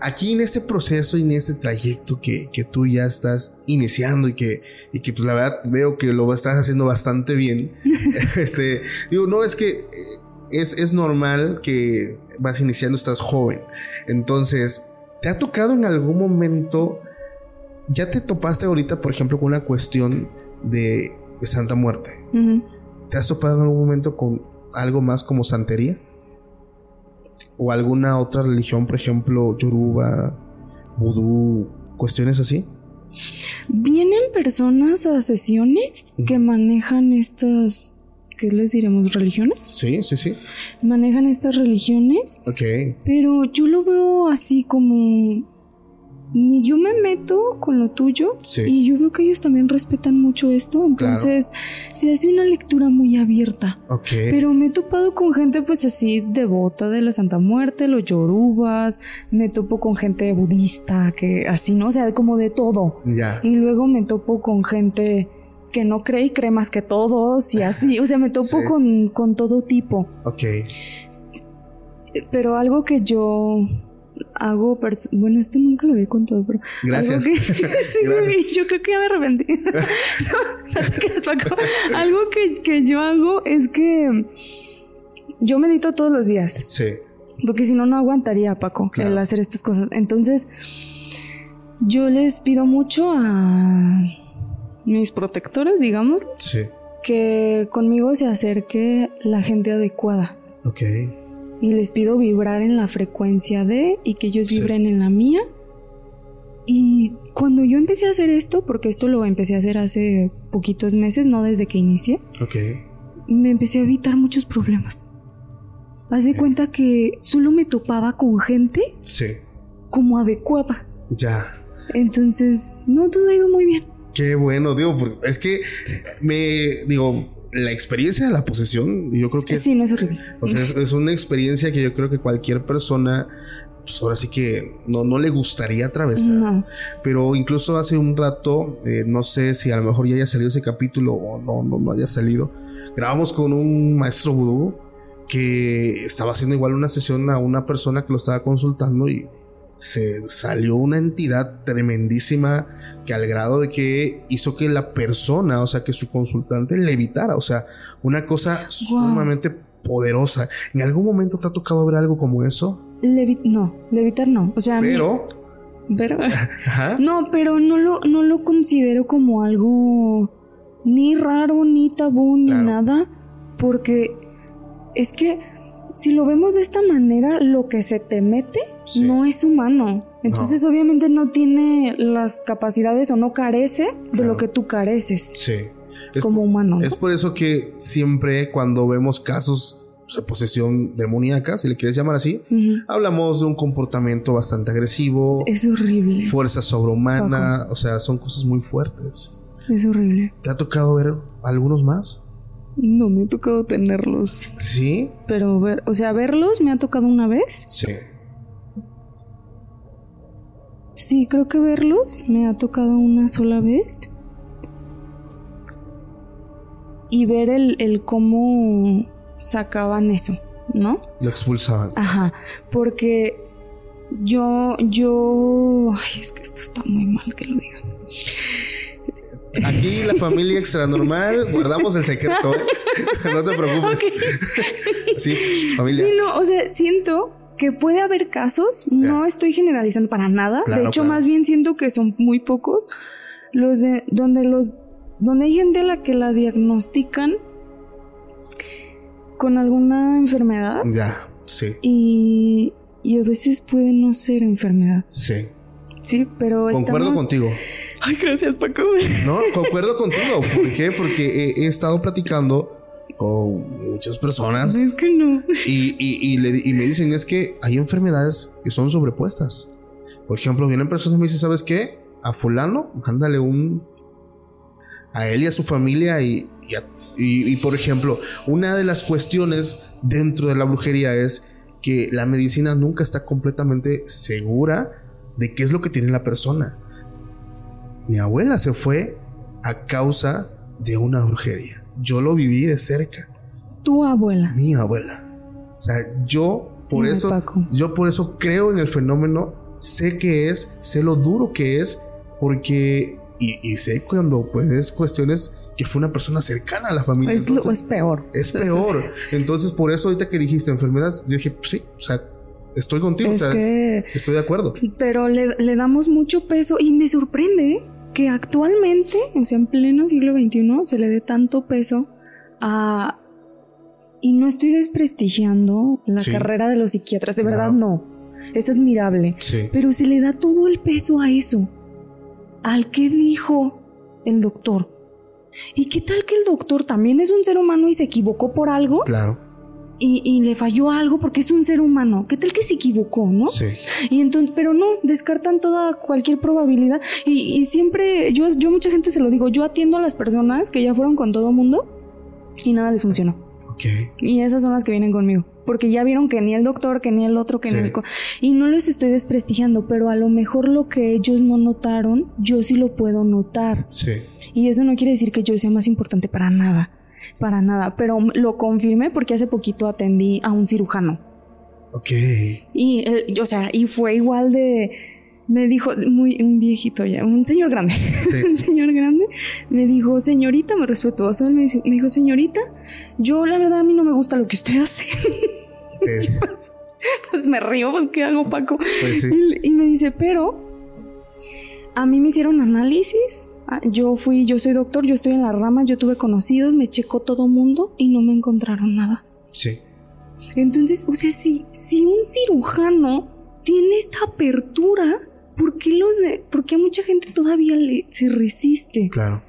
aquí en este proceso y en este trayecto que, tú ya estás iniciando y que, y que pues la verdad veo que lo estás haciendo bastante bien. este, digo, no es que... Es, es normal que vas iniciando, estás joven. Entonces, ¿te ha tocado en algún momento ya te topaste ahorita, por ejemplo, con una cuestión de, Santa Muerte. ¿Te has topado en algún momento con algo más como santería? ¿O alguna otra religión, por ejemplo, yoruba, vudú, cuestiones así? Vienen personas a sesiones que manejan estas, ¿qué les diremos? ¿Religiones? Sí, sí, sí. Manejan estas religiones. Ok. Pero yo lo veo así como ni yo me meto con lo tuyo y yo veo que ellos también respetan mucho esto, entonces se hace una lectura muy abierta. Pero me he topado con gente pues así devota de la Santa Muerte, los yorubas, me topo con gente budista, que así, ¿no? O sea, como de todo. Ya. Y luego me topo con gente que no cree y cree más que todos y así, o sea, me topo con, con todo tipo. Ok. Pero algo que yo hago bueno esto nunca lo había contado pero gracias, que, sí, yo creo que ya me arrepentí. No, te Paco. Algo que, que, yo hago es que yo medito todos los días. Sí. Porque si no no aguantaría Paco el hacer estas cosas. Entonces yo les pido mucho a mis protectores digamos sí. que conmigo se acerque la gente adecuada. Ok y les pido vibrar en la frecuencia de y que ellos vibren en la mía. Y cuando yo empecé a hacer esto, porque esto lo empecé a hacer hace poquitos meses, no desde que inicié, me empecé a evitar muchos problemas. Haz de cuenta que solo me topaba con gente como adecuada. Ya. Entonces, no, todo ha ido muy bien. Qué bueno, digo, pues es que me, digo, la experiencia de la posesión, yo creo que... Sí, no es horrible. O sea, es, una experiencia que yo creo que cualquier persona, pues ahora sí que no, no le gustaría atravesar. No. Pero incluso hace un rato, eh, no sé si a lo mejor ya haya salido ese capítulo o no, no, no haya salido, grabamos con un maestro vudú que estaba haciendo igual una sesión a una persona que lo estaba consultando y se salió una entidad tremendísima que al grado de que hizo que la persona, o sea, que su consultante levitara, o sea, una cosa sumamente poderosa. ¿En algún momento te ha tocado ver algo como eso? no, levitar no, o sea, pero... pero no, pero no lo, no lo considero como algo ni raro, ni tabú, ni nada, porque es que si lo vemos de esta manera, lo que se te mete no es humano. Entonces, obviamente, no tiene las capacidades o no carece de lo que tú careces. Sí. como humano. Es por eso que siempre cuando vemos casos de posesión demoníaca, si le quieres llamar así, hablamos de un comportamiento bastante agresivo. Es horrible. Fuerza sobrehumana, o sea, son cosas muy fuertes. Es horrible. ¿Te ha tocado ver algunos más? No me ha tocado tenerlos. ¿Sí? Pero ver, o sea, verlos me ha tocado una vez. Sí. Sí, creo que verlos me ha tocado una sola vez. Y ver el, el cómo sacaban eso, ¿no? Lo expulsaban. Ajá, porque yo, yo... Ay, es que esto está muy mal que lo diga. Aquí la familia extra normal, guardamos el secreto. no te preocupes. sí, familia. Sí, no, o sea, siento que puede haber casos, no estoy generalizando para nada. de hecho, más bien siento que son muy pocos los de donde los donde hay gente a la que la diagnostican con alguna enfermedad. Ya, sí. Y, y a veces puede no ser enfermedad. Sí. Sí, pero Concuerdo contigo. Ay, gracias, Paco. No, concuerdo contigo. ¿Por qué? Porque he, estado platicando con muchas personas. Es que no. Y, y, y, le- y me dicen es que hay enfermedades que son sobrepuestas. Por ejemplo, vienen personas y me dicen, ¿sabes qué? A fulano, mándale un... A él y a su familia y, y, a- y- y, por ejemplo, una de las cuestiones dentro de la brujería es que la medicina nunca está completamente segura de qué es lo que tiene la persona. Mi abuela se fue a causa de una brujería. Yo lo viví de cerca Tu abuela. mi abuela. O sea, yo por Ay, eso, Paco. yo por eso creo en el fenómeno, sé que es, sé lo duro que es, porque, y, y sé cuando pues es cuestiones que fue una persona cercana a la familia. Es, lo- entonces, es peor. es Entonces, peor. Entonces, por eso ahorita que dijiste enfermedades, yo dije, pues sí, o sea, estoy contigo, Es o sea, que. estoy de acuerdo. Pero le, le damos mucho peso y me sorprende que actualmente, o sea, en pleno siglo XXI, se le dé tanto peso a... Y no estoy desprestigiando la Sí. carrera de los psiquiatras, de verdad no. Es admirable. Sí. Pero se le da todo el peso a eso. Al que dijo el doctor. ¿Y qué tal que el doctor también es un ser humano y se equivocó por algo? Claro. Y, y le falló algo porque es un ser humano. ¿Qué tal que se equivocó, no? Sí. Y entonces, pero no, descartan toda cualquier probabilidad. Y, y siempre, yo, yo mucha gente se lo digo, yo atiendo a las personas que ya fueron con todo mundo y nada les funcionó. Ok. Y esas son las que vienen conmigo. Porque ya vieron que ni el doctor, que ni el otro, que Sí. ni el... Y no les estoy desprestigiando, pero a lo mejor lo que ellos no notaron, yo sí lo puedo notar. Sí. Y eso no quiere decir que yo sea más importante para nada. Para nada. Pero lo confirmé porque hace poquito atendí a un cirujano. Ok. Y él, o sea, y fue igual de. Me dijo, muy, un viejito ya, un señor grande, un señor grande, me dijo, señorita, me respetuoso, él me, dice- me dijo, señorita, yo la verdad a mí no me gusta lo que usted hace. Eh, pues, pues me río, pues ¿qué hago, Paco? pues sí. Y, y me dice, pero a mí me hicieron análisis, yo fui, yo soy doctor, yo estoy en la rama, yo tuve conocidos, me checó todo mundo y no me encontraron nada. Sí. Entonces, o sea, si, si un cirujano tiene esta apertura, ¿por qué los de, por qué mucha gente todavía le, se resiste? Claro.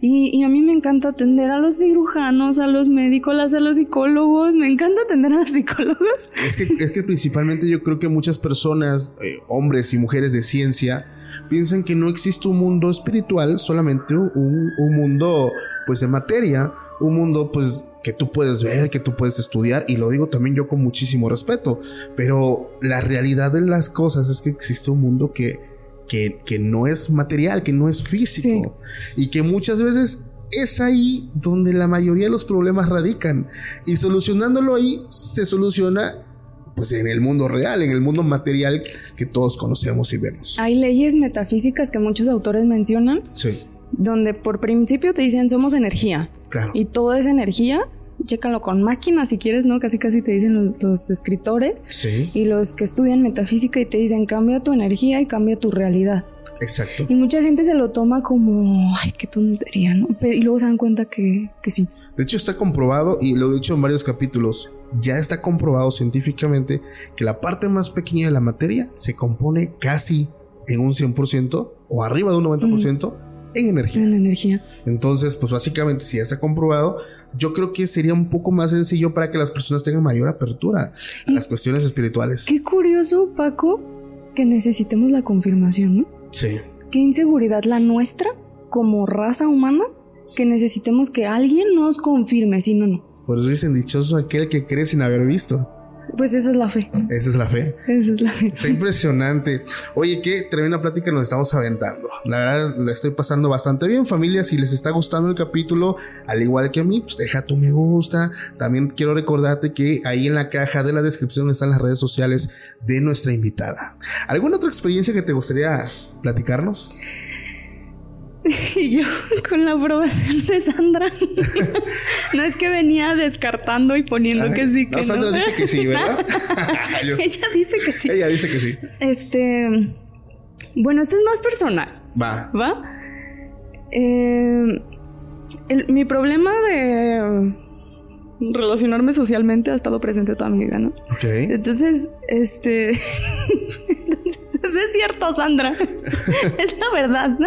Y, y a mí me encanta atender a los cirujanos, a los médicos, a los psicólogos, me encanta atender a los psicólogos. Es que, es que principalmente yo creo que muchas personas, eh, hombres y mujeres de ciencia, piensan que no existe un mundo espiritual, solamente un, un mundo pues de materia, un mundo pues que tú puedes ver, que tú puedes estudiar, y lo digo también yo con muchísimo respeto, pero la realidad de las cosas es que existe un mundo que, que, que no es material, que no es físico, y que muchas veces es ahí donde la mayoría de los problemas radican, y solucionándolo ahí se soluciona pues en el mundo real, en el mundo material que todos conocemos y vemos. Hay leyes metafísicas que muchos autores mencionan, Sí, donde por principio te dicen somos energía, claro. y toda esa energía, chécalo con máquinas si quieres, ¿no? Casi casi te dicen los, los escritores. Sí, Y los que estudian metafísica y te dicen cambia tu energía y cambia tu realidad. exacto. Y mucha gente se lo toma como, ay, qué tontería, ¿no? Pero, y luego se dan cuenta que, que sí. De hecho está comprobado, y lo he dicho en varios capítulos, ya está comprobado científicamente que la parte más pequeña de la materia se compone casi en un 100% o arriba de un 90% en energía. En energía. Entonces, pues básicamente si ya está comprobado, yo creo que sería un poco más sencillo para que las personas tengan mayor apertura a Y- las cuestiones espirituales. Qué curioso, Paco, que necesitemos la confirmación, ¿no? Sí, Qué inseguridad la nuestra como raza humana que necesitemos que alguien nos confirme, si no, no. Por eso dicen dichoso aquel que cree sin haber visto. Pues esa es la fe. Esa es la fe. Esa es la fe. Está impresionante. Oye, qué tremenda plática nos estamos aventando. La verdad, la estoy pasando bastante bien, familia. Si les está gustando el capítulo, al igual que a mí, pues deja tu me gusta. También quiero recordarte que ahí en la caja de la descripción están las redes sociales de nuestra invitada. ¿Alguna otra experiencia que te gustaría platicarnos? Y yo con la aprobación de Sandra. no es que venía descartando y poniendo que sí, que no, Sandra no. dice que sí, ¿verdad? Yo- Ella dice que sí. ella dice que sí. Este. Bueno, esto es más personal, Va. ¿va? Eh, el- mi problema de relacionarme socialmente ha estado presente toda mi vida, ¿no? Ok. Entonces, este. Entonces, eso es cierto, Sandra. Es, es la verdad.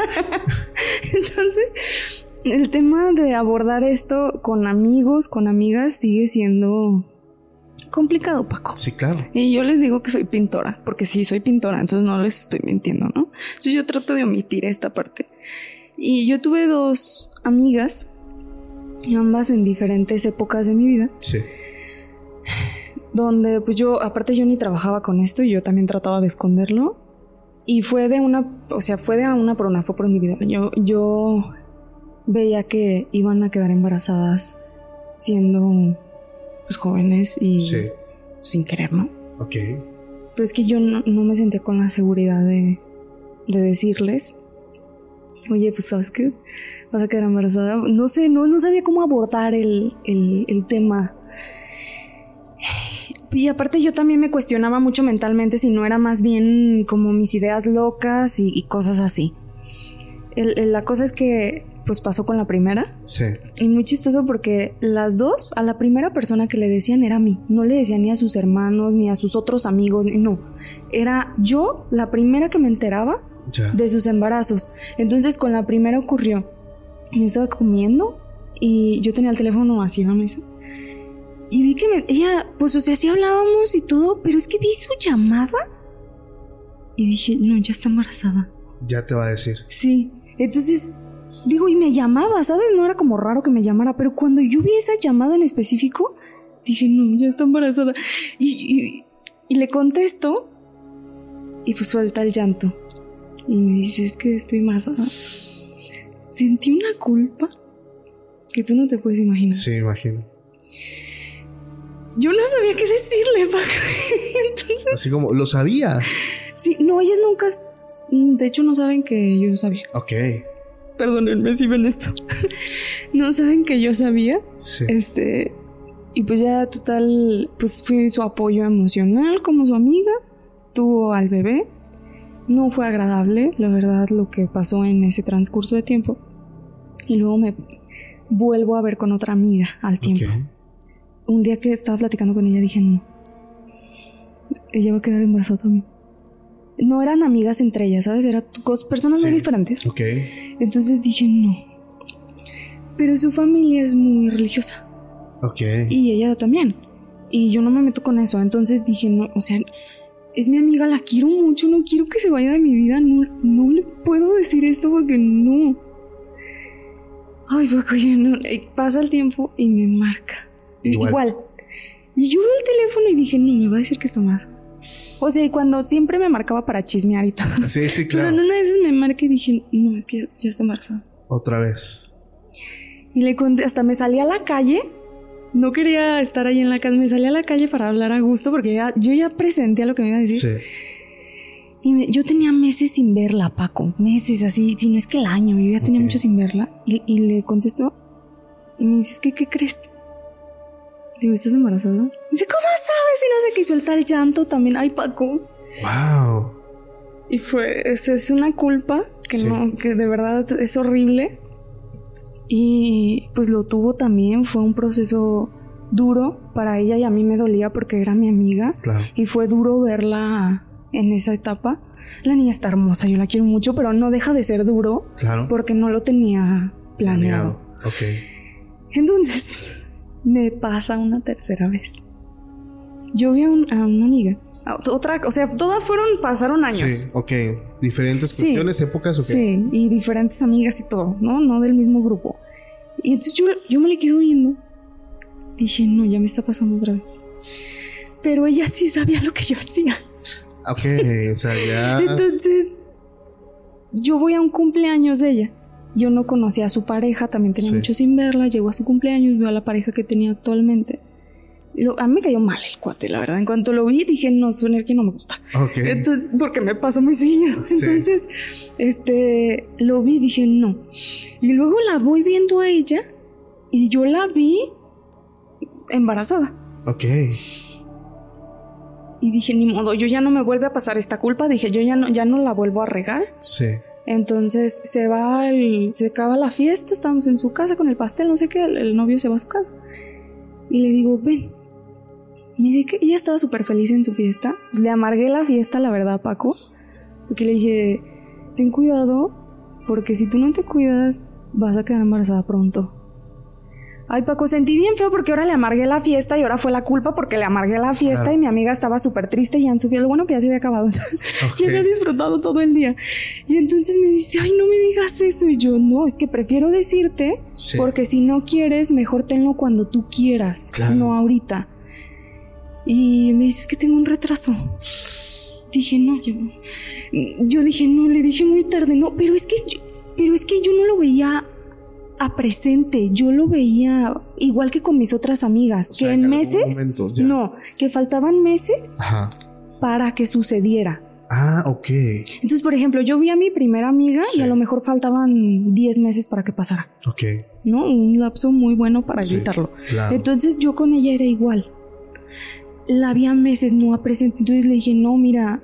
Entonces, el tema de abordar esto con amigos, con amigas, sigue siendo complicado, Paco. Sí, claro. Y yo les digo que soy pintora, porque sí, soy pintora, entonces no les estoy mintiendo, ¿no? Entonces yo trato de omitir esta parte. Y yo tuve dos amigas, ambas en diferentes épocas de mi vida. Sí. Donde pues yo, aparte yo ni trabajaba con esto y yo también trataba de esconderlo. Y fue de una, o sea, fue de una por una, fue por vida. Yo, yo veía que iban a quedar embarazadas siendo pues, jóvenes y sin querer, ¿no? Ok. Pero es que yo no, me sentía con la seguridad de, de, decirles, oye, pues sabes qué, vas a quedar embarazada. No sé, no, no sabía cómo abordar el, el, el tema. Y aparte yo también me cuestionaba mucho mentalmente si no era más bien como mis ideas locas y, cosas así. la cosa es que pues pasó con la primera. Sí. Y muy chistoso porque las dos, a la primera persona que le decían era a mí. No le decían ni a sus hermanos, ni a sus otros amigos, no. Era yo la primera que me enteraba de sus embarazos. Entonces con la primera ocurrió. Yo estaba comiendo y yo tenía el teléfono así en la mesa. Y vi que me, ella, pues o sea, sí hablábamos y todo, pero es que vi su llamada. Y dije, no, ya está embarazada. Ya te va a decir. Sí. Entonces Digo, y me llamaba, ¿sabes? No era como raro que me llamara, pero cuando yo vi esa llamada en específico, dije, no, ya está embarazada. Y, le contesto, y pues suelta el llanto. Y me dice, es que estoy embarazada. Sentí una culpa que tú no te puedes imaginar. Sí, imagino. Yo no sabía qué decirle, Paco. Así como, ¿lo sabía? Sí, no, ellas nunca, de hecho no saben que yo sabía. Ok perdónenme si ven esto. no saben que yo sabía. Sí. Este, y pues ya total, pues fui su apoyo emocional como su amiga. Tuvo al bebé. No fue agradable, la verdad, lo que pasó en ese transcurso de tiempo. Y luego me vuelvo a ver con otra amiga al tiempo. Un día que estaba platicando con ella dije, no. Ella va a quedar embarazada también no eran amigas entre ellas, ¿sabes? Eran personas muy diferentes. Ok. Entonces dije, no. Pero su familia es muy religiosa. Ok. Y ella también. Y yo no me meto con eso. Entonces dije, no, o sea, es mi amiga, la quiero mucho, no quiero que se vaya de mi vida. No, no le puedo decir esto porque no. Ay, Paco, ya no. Pasa el tiempo y me marca. Igual. Igual. Y yo veo el teléfono y dije, no, me va a decir que está mal. O sea, y cuando siempre me marcaba para chismear y todo. Sí, sí, claro. Pero una vez me marqué y dije, no, es que ya está embarazada. Otra vez. Y le conté, hasta me salí a la calle. No quería estar ahí en la casa, me salí a la calle para hablar a gusto porque ya, yo ya presenté a lo que me iba a decir. Sí. Y yo tenía meses sin verla, Paco. Meses así, si no es que el año. Yo ya tenía mucho sin verla. Y, y, le contestó. Y me dice, ¿qué, qué crees? Le digo, ¿estás embarazada? Dice, ¿cómo sabes? Y no sé qué, suelta el llanto también. Ay, Paco. Wow. Y fue, es, es una culpa que no, que de verdad es horrible. Y pues lo tuvo también, fue un proceso duro para ella y a mí me dolía porque era mi amiga. Claro. Y fue duro verla en esa etapa. La niña está hermosa, yo la quiero mucho, pero no deja de ser duro. Claro. Porque no lo tenía planeado. planeado. Ok. Entonces, me pasa una tercera vez. Yo vi a, una amiga. otra, o sea, todas fueron, pasaron años. Sí, ok. Diferentes cuestiones, épocas, ok. Sí, y diferentes amigas y todo, ¿no? No del mismo grupo. Y entonces yo, yo me le quedo viendo. Dije, no, ya me está pasando otra vez. Pero ella sí sabía lo que yo hacía. Ok, o sea, ya. Entonces, yo voy a un cumpleaños de ella. Yo no conocía a su pareja, también tenía mucho sin verla. Llegó a su cumpleaños, vio a la pareja que tenía actualmente. a mí me cayó mal el cuate, la verdad. En cuanto lo vi, dije, no, un que no me gusta. Entonces, porque me pasa muy seguido. Entonces, este, lo vi, dije, no. Y luego la voy viendo a ella y yo la vi embarazada. Ok. Y dije, ni modo, yo ya no me vuelve a pasar esta culpa. Dije, yo ya no, ya no la vuelvo a regar. Sí. Entonces se va, el, se acaba la fiesta, estamos en su casa con el pastel, no sé qué, el, novio se va a su casa. Y le digo, ven. Me dice que ella estaba súper feliz en su fiesta. Pues le amargué la fiesta, la verdad, Paco. Porque le dije, ten cuidado, porque si tú no te cuidas, vas a quedar embarazada pronto. Ay, Paco, sentí bien feo porque ahora le amargué la fiesta y ahora fue la culpa porque le amargué la fiesta y mi amiga estaba súper triste y en Sofía, lo bueno que ya se había acabado, y había disfrutado todo el día. Y entonces me dice, ay, no me digas eso. Y yo, no, es que prefiero decirte porque si no quieres, mejor tenlo cuando tú quieras, no ahorita. Y me dice, es que tengo un retraso. Dije, no, yo, yo dije, no, le dije muy tarde, no, pero es que, pero es que yo no lo veía a presente. Yo lo veía igual que con mis otras amigas, que en, meses, no, que faltaban meses para que sucediera. Ah, ok. Entonces, por ejemplo, yo vi a mi primera amiga y a lo mejor faltaban 10 meses para que pasara. Ok. ¿No? Un lapso muy bueno para evitarlo. Entonces yo con ella era igual. La vi a meses, no a presente. Entonces le dije, no, mira,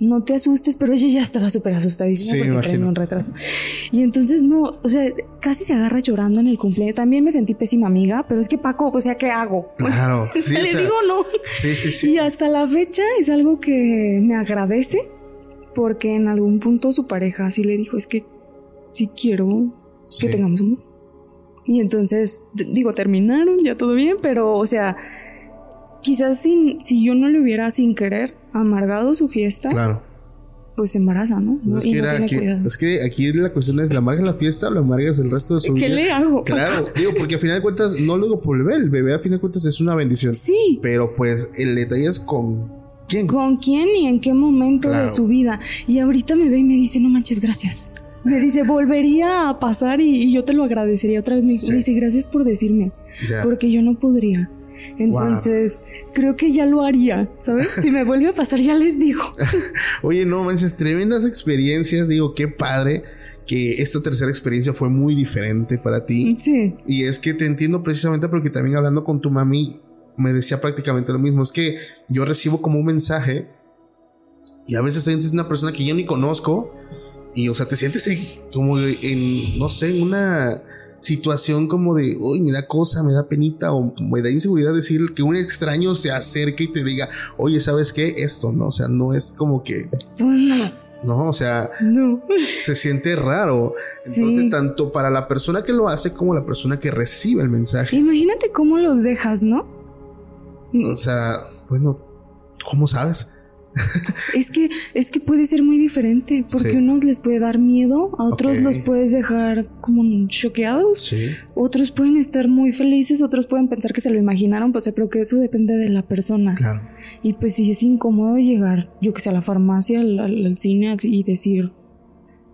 no te asustes, pero ella ya estaba súper asustadísima porque tenía un retraso. Y entonces no, o sea, casi se agarra llorando en el cumpleaños. También me sentí pésima amiga, pero es que Paco, o sea, ¿qué hago? Claro. Sí, le digo no. Sí, sí, sí. Y hasta la fecha es algo que me agradece porque en algún punto su pareja sí le dijo, es que sí quiero que tengamos un... Y entonces, digo, terminaron, ya todo bien, pero, o sea, quizás sin, si yo no le hubiera sin querer amargado su fiesta, claro. pues se embaraza, ¿no? Pues y no tiene aquí, cuidado. es que aquí la cuestión es, ¿la amargas la fiesta o la amargas el resto de su vida? ¿Qué le hago? Claro, digo, porque al final de cuentas, no lo digo por el bebé, el bebé a final de cuentas es una bendición. Sí. Pero pues el detalle es con quién. ¿Con quién y en qué momento de su vida? Y ahorita me ve y me dice, no manches, gracias. Me dice, volvería a pasar y, yo te lo agradecería otra vez. Me, dice, gracias por decirme. Porque yo no podría. Entonces, creo que ya lo haría, ¿sabes? Si me vuelve a pasar, ya les digo. Oye, no manches, tremendas experiencias. Digo, qué padre que esta tercera experiencia fue muy diferente para ti. Sí. Y es que te entiendo precisamente porque también hablando con tu mami me decía prácticamente lo mismo. Es que yo recibo como un mensaje y a veces sientes una persona que yo ni conozco y, o sea, te sientes como en, no sé, en una situación como de, uy, me da cosa, me da penita o me da inseguridad decir que un extraño se acerque y te diga, oye, ¿sabes qué? Esto, ¿no? O sea, no es como que... No, o sea, no. se siente raro. Entonces, tanto para la persona que lo hace como la persona que recibe el mensaje. Imagínate cómo los dejas, ¿no? O sea, bueno, ¿cómo sabes? Es que es que puede ser muy diferente porque unos les puede dar miedo, a otros los puedes dejar como choqueados, otros pueden estar muy felices, otros pueden pensar que se lo imaginaron, pues pero que eso depende de la persona. Claro. Y pues si es incómodo llegar, yo que sé, a la farmacia, al, cine y decir,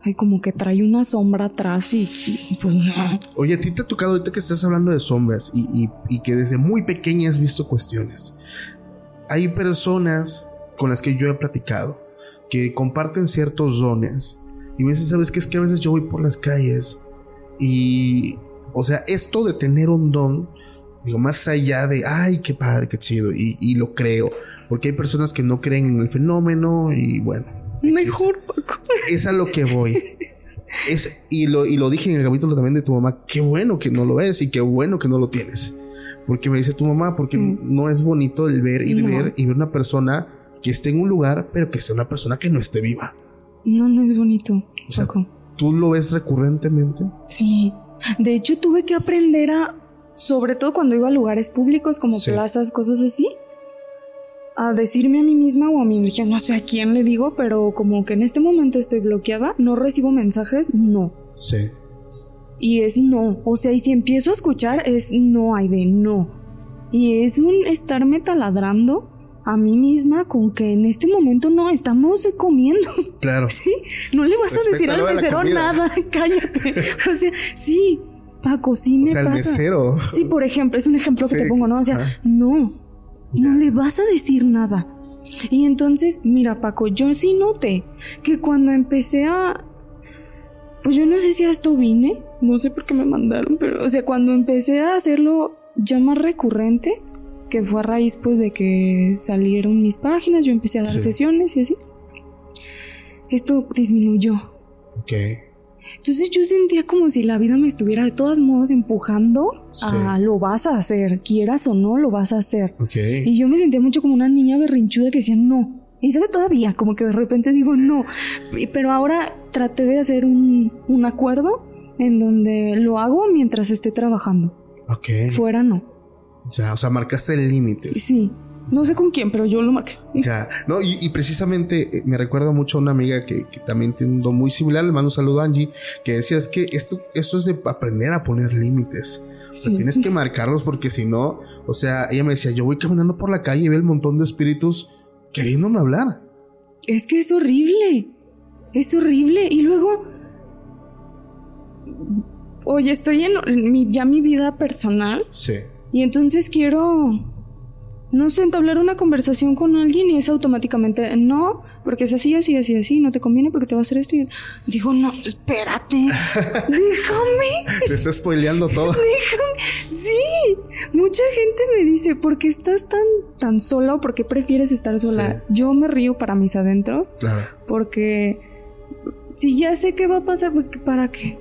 ay, como que trae una sombra atrás y, pues no. Oye, a ti te ha tocado ahorita que estás hablando de sombras y, y que desde muy pequeña has visto cuestiones. Hay personas con las que yo he platicado, que comparten ciertos dones. Y a veces, ¿sabes qué? Es que a veces yo voy por las calles y, o sea, esto de tener un don, digo, más allá de, ay, qué padre, qué chido, y, lo creo, porque hay personas que no creen en el fenómeno y bueno. Mejor, es, es a lo que voy. Es, y, lo, y lo dije en el capítulo también de tu mamá, qué bueno que no lo ves y qué bueno que no lo tienes. Porque me dice tu mamá, porque no es bonito el ver y ver y ver una persona que esté en un lugar, pero que sea una persona que no esté viva. No, no es bonito. O ¿Tú lo ves recurrentemente? Sí. De hecho, tuve que aprender a, sobre todo cuando iba a lugares públicos como plazas, cosas así, a decirme a mí misma o a mi no sé a quién le digo, pero como que en este momento estoy bloqueada, no recibo mensajes, no. Sí. Y es no. O sea, y si empiezo a escuchar, es no, hay de no. Y es un estarme taladrando a mí misma con que en este momento no estamos comiendo. Claro. Sí, no le vas a decir al mesero nada, cállate. O sea, sí, Paco, sí me o sea, pasa. mesero. Sí, por ejemplo, es un ejemplo que te pongo, ¿no? O sea, no, no le vas a decir nada. Y entonces, mira, Paco, yo sí noté que cuando empecé a. Pues yo no sé si a esto vine, no sé por qué me mandaron, pero, o sea, cuando empecé a hacerlo ya más recurrente, que fue a raíz pues de que salieron mis páginas, yo empecé a dar sesiones y así. Esto disminuyó. Ok. Entonces yo sentía como si la vida me estuviera de todos modos empujando a lo vas a hacer, quieras o no, lo vas a hacer. Okay. Y yo me sentía mucho como una niña berrinchuda que decía no. Y sabes todavía, como que de repente digo no. Pero ahora traté de hacer un, un acuerdo en donde lo hago mientras esté trabajando. Ok. Fuera no. Ya, o sea, marcaste el límite. Sí. No sé con quién, pero yo lo marqué. Ya, no, y, precisamente eh, me recuerda mucho a una amiga que, también tiene un don muy similar, le mando un saludo a Angie, que decía es que esto, esto es de aprender a poner límites. O sea, tienes que marcarlos porque si no, o sea, ella me decía, yo voy caminando por la calle y veo el montón de espíritus queriéndome hablar. Es que es horrible. Es horrible. Y luego, oye, estoy en, ya mi vida personal. Sí. Y entonces quiero no sé, entablar una conversación con alguien y es automáticamente no, porque es así, así, así, así, no te conviene porque te va a hacer esto. Y digo, no, espérate, déjame. Te estás spoileando todo. déjame. Sí, mucha gente me dice, ¿por qué estás tan, tan sola o por qué prefieres estar sola? Yo me río para mis adentros. Claro. Porque si ya sé qué va a pasar, ¿para qué?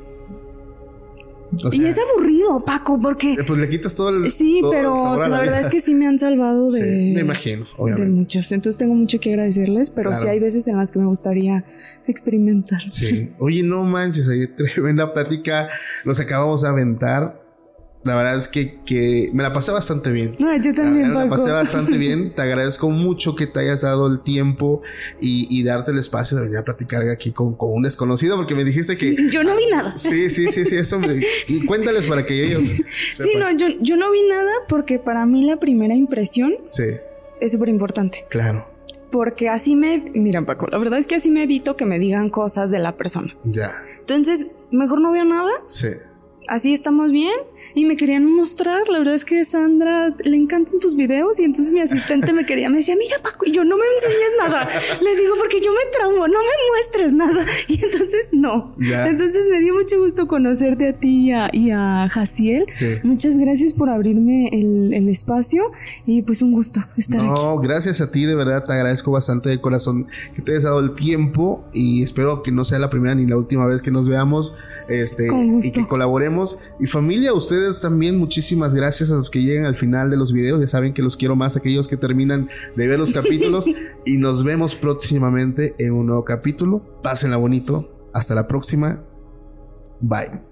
Y es aburrido, Paco, porque. Eh, pues le quitas todo el. Sí, pero la, verdad es que sí me han salvado de. Sí, me imagino, obviamente. De muchas. Entonces tengo mucho que agradecerles, pero sí hay veces en las que me gustaría experimentar. Sí. Oye, no manches, ahí tremenda plática. Nos acabamos de aventar. La verdad es que, que me la pasé bastante bien. Ah, yo también, Me la pasé bastante bien. Te agradezco mucho que te hayas dado el tiempo y, y darte el espacio de venir a platicar aquí con, con, un desconocido, porque me dijiste que... Yo no vi nada. Sí, sí, sí, sí, eso me... Y cuéntales para que ellos... Sí, no, yo, yo no vi nada porque para mí la primera impresión... Sí. Es súper importante. Claro. Porque así me... Mira, Paco, la verdad es que así me evito que me digan cosas de la persona. Ya. Entonces, mejor no veo nada. Sí. Así estamos bien y me querían mostrar. La verdad es que Sandra le encantan tus videos y entonces mi asistente me quería, me decía, mira Paco, yo no me enseñes nada. Le digo, porque yo me traumo, no me muestres nada. Y entonces no. Entonces me dio mucho gusto conocerte a ti y a, y a Jaciel. Muchas gracias por abrirme el, el, espacio y pues un gusto estar aquí. No, gracias a ti, de verdad te agradezco bastante de corazón que te hayas dado el tiempo y espero que no sea la primera ni la última vez que nos veamos este, y que colaboremos. Y familia, ustedes también muchísimas gracias a los que llegan al final de los videos. Ya saben que los quiero más aquellos que terminan de ver los capítulos. y nos vemos próximamente en un nuevo capítulo. Pásenla bonito. Hasta la próxima. Bye.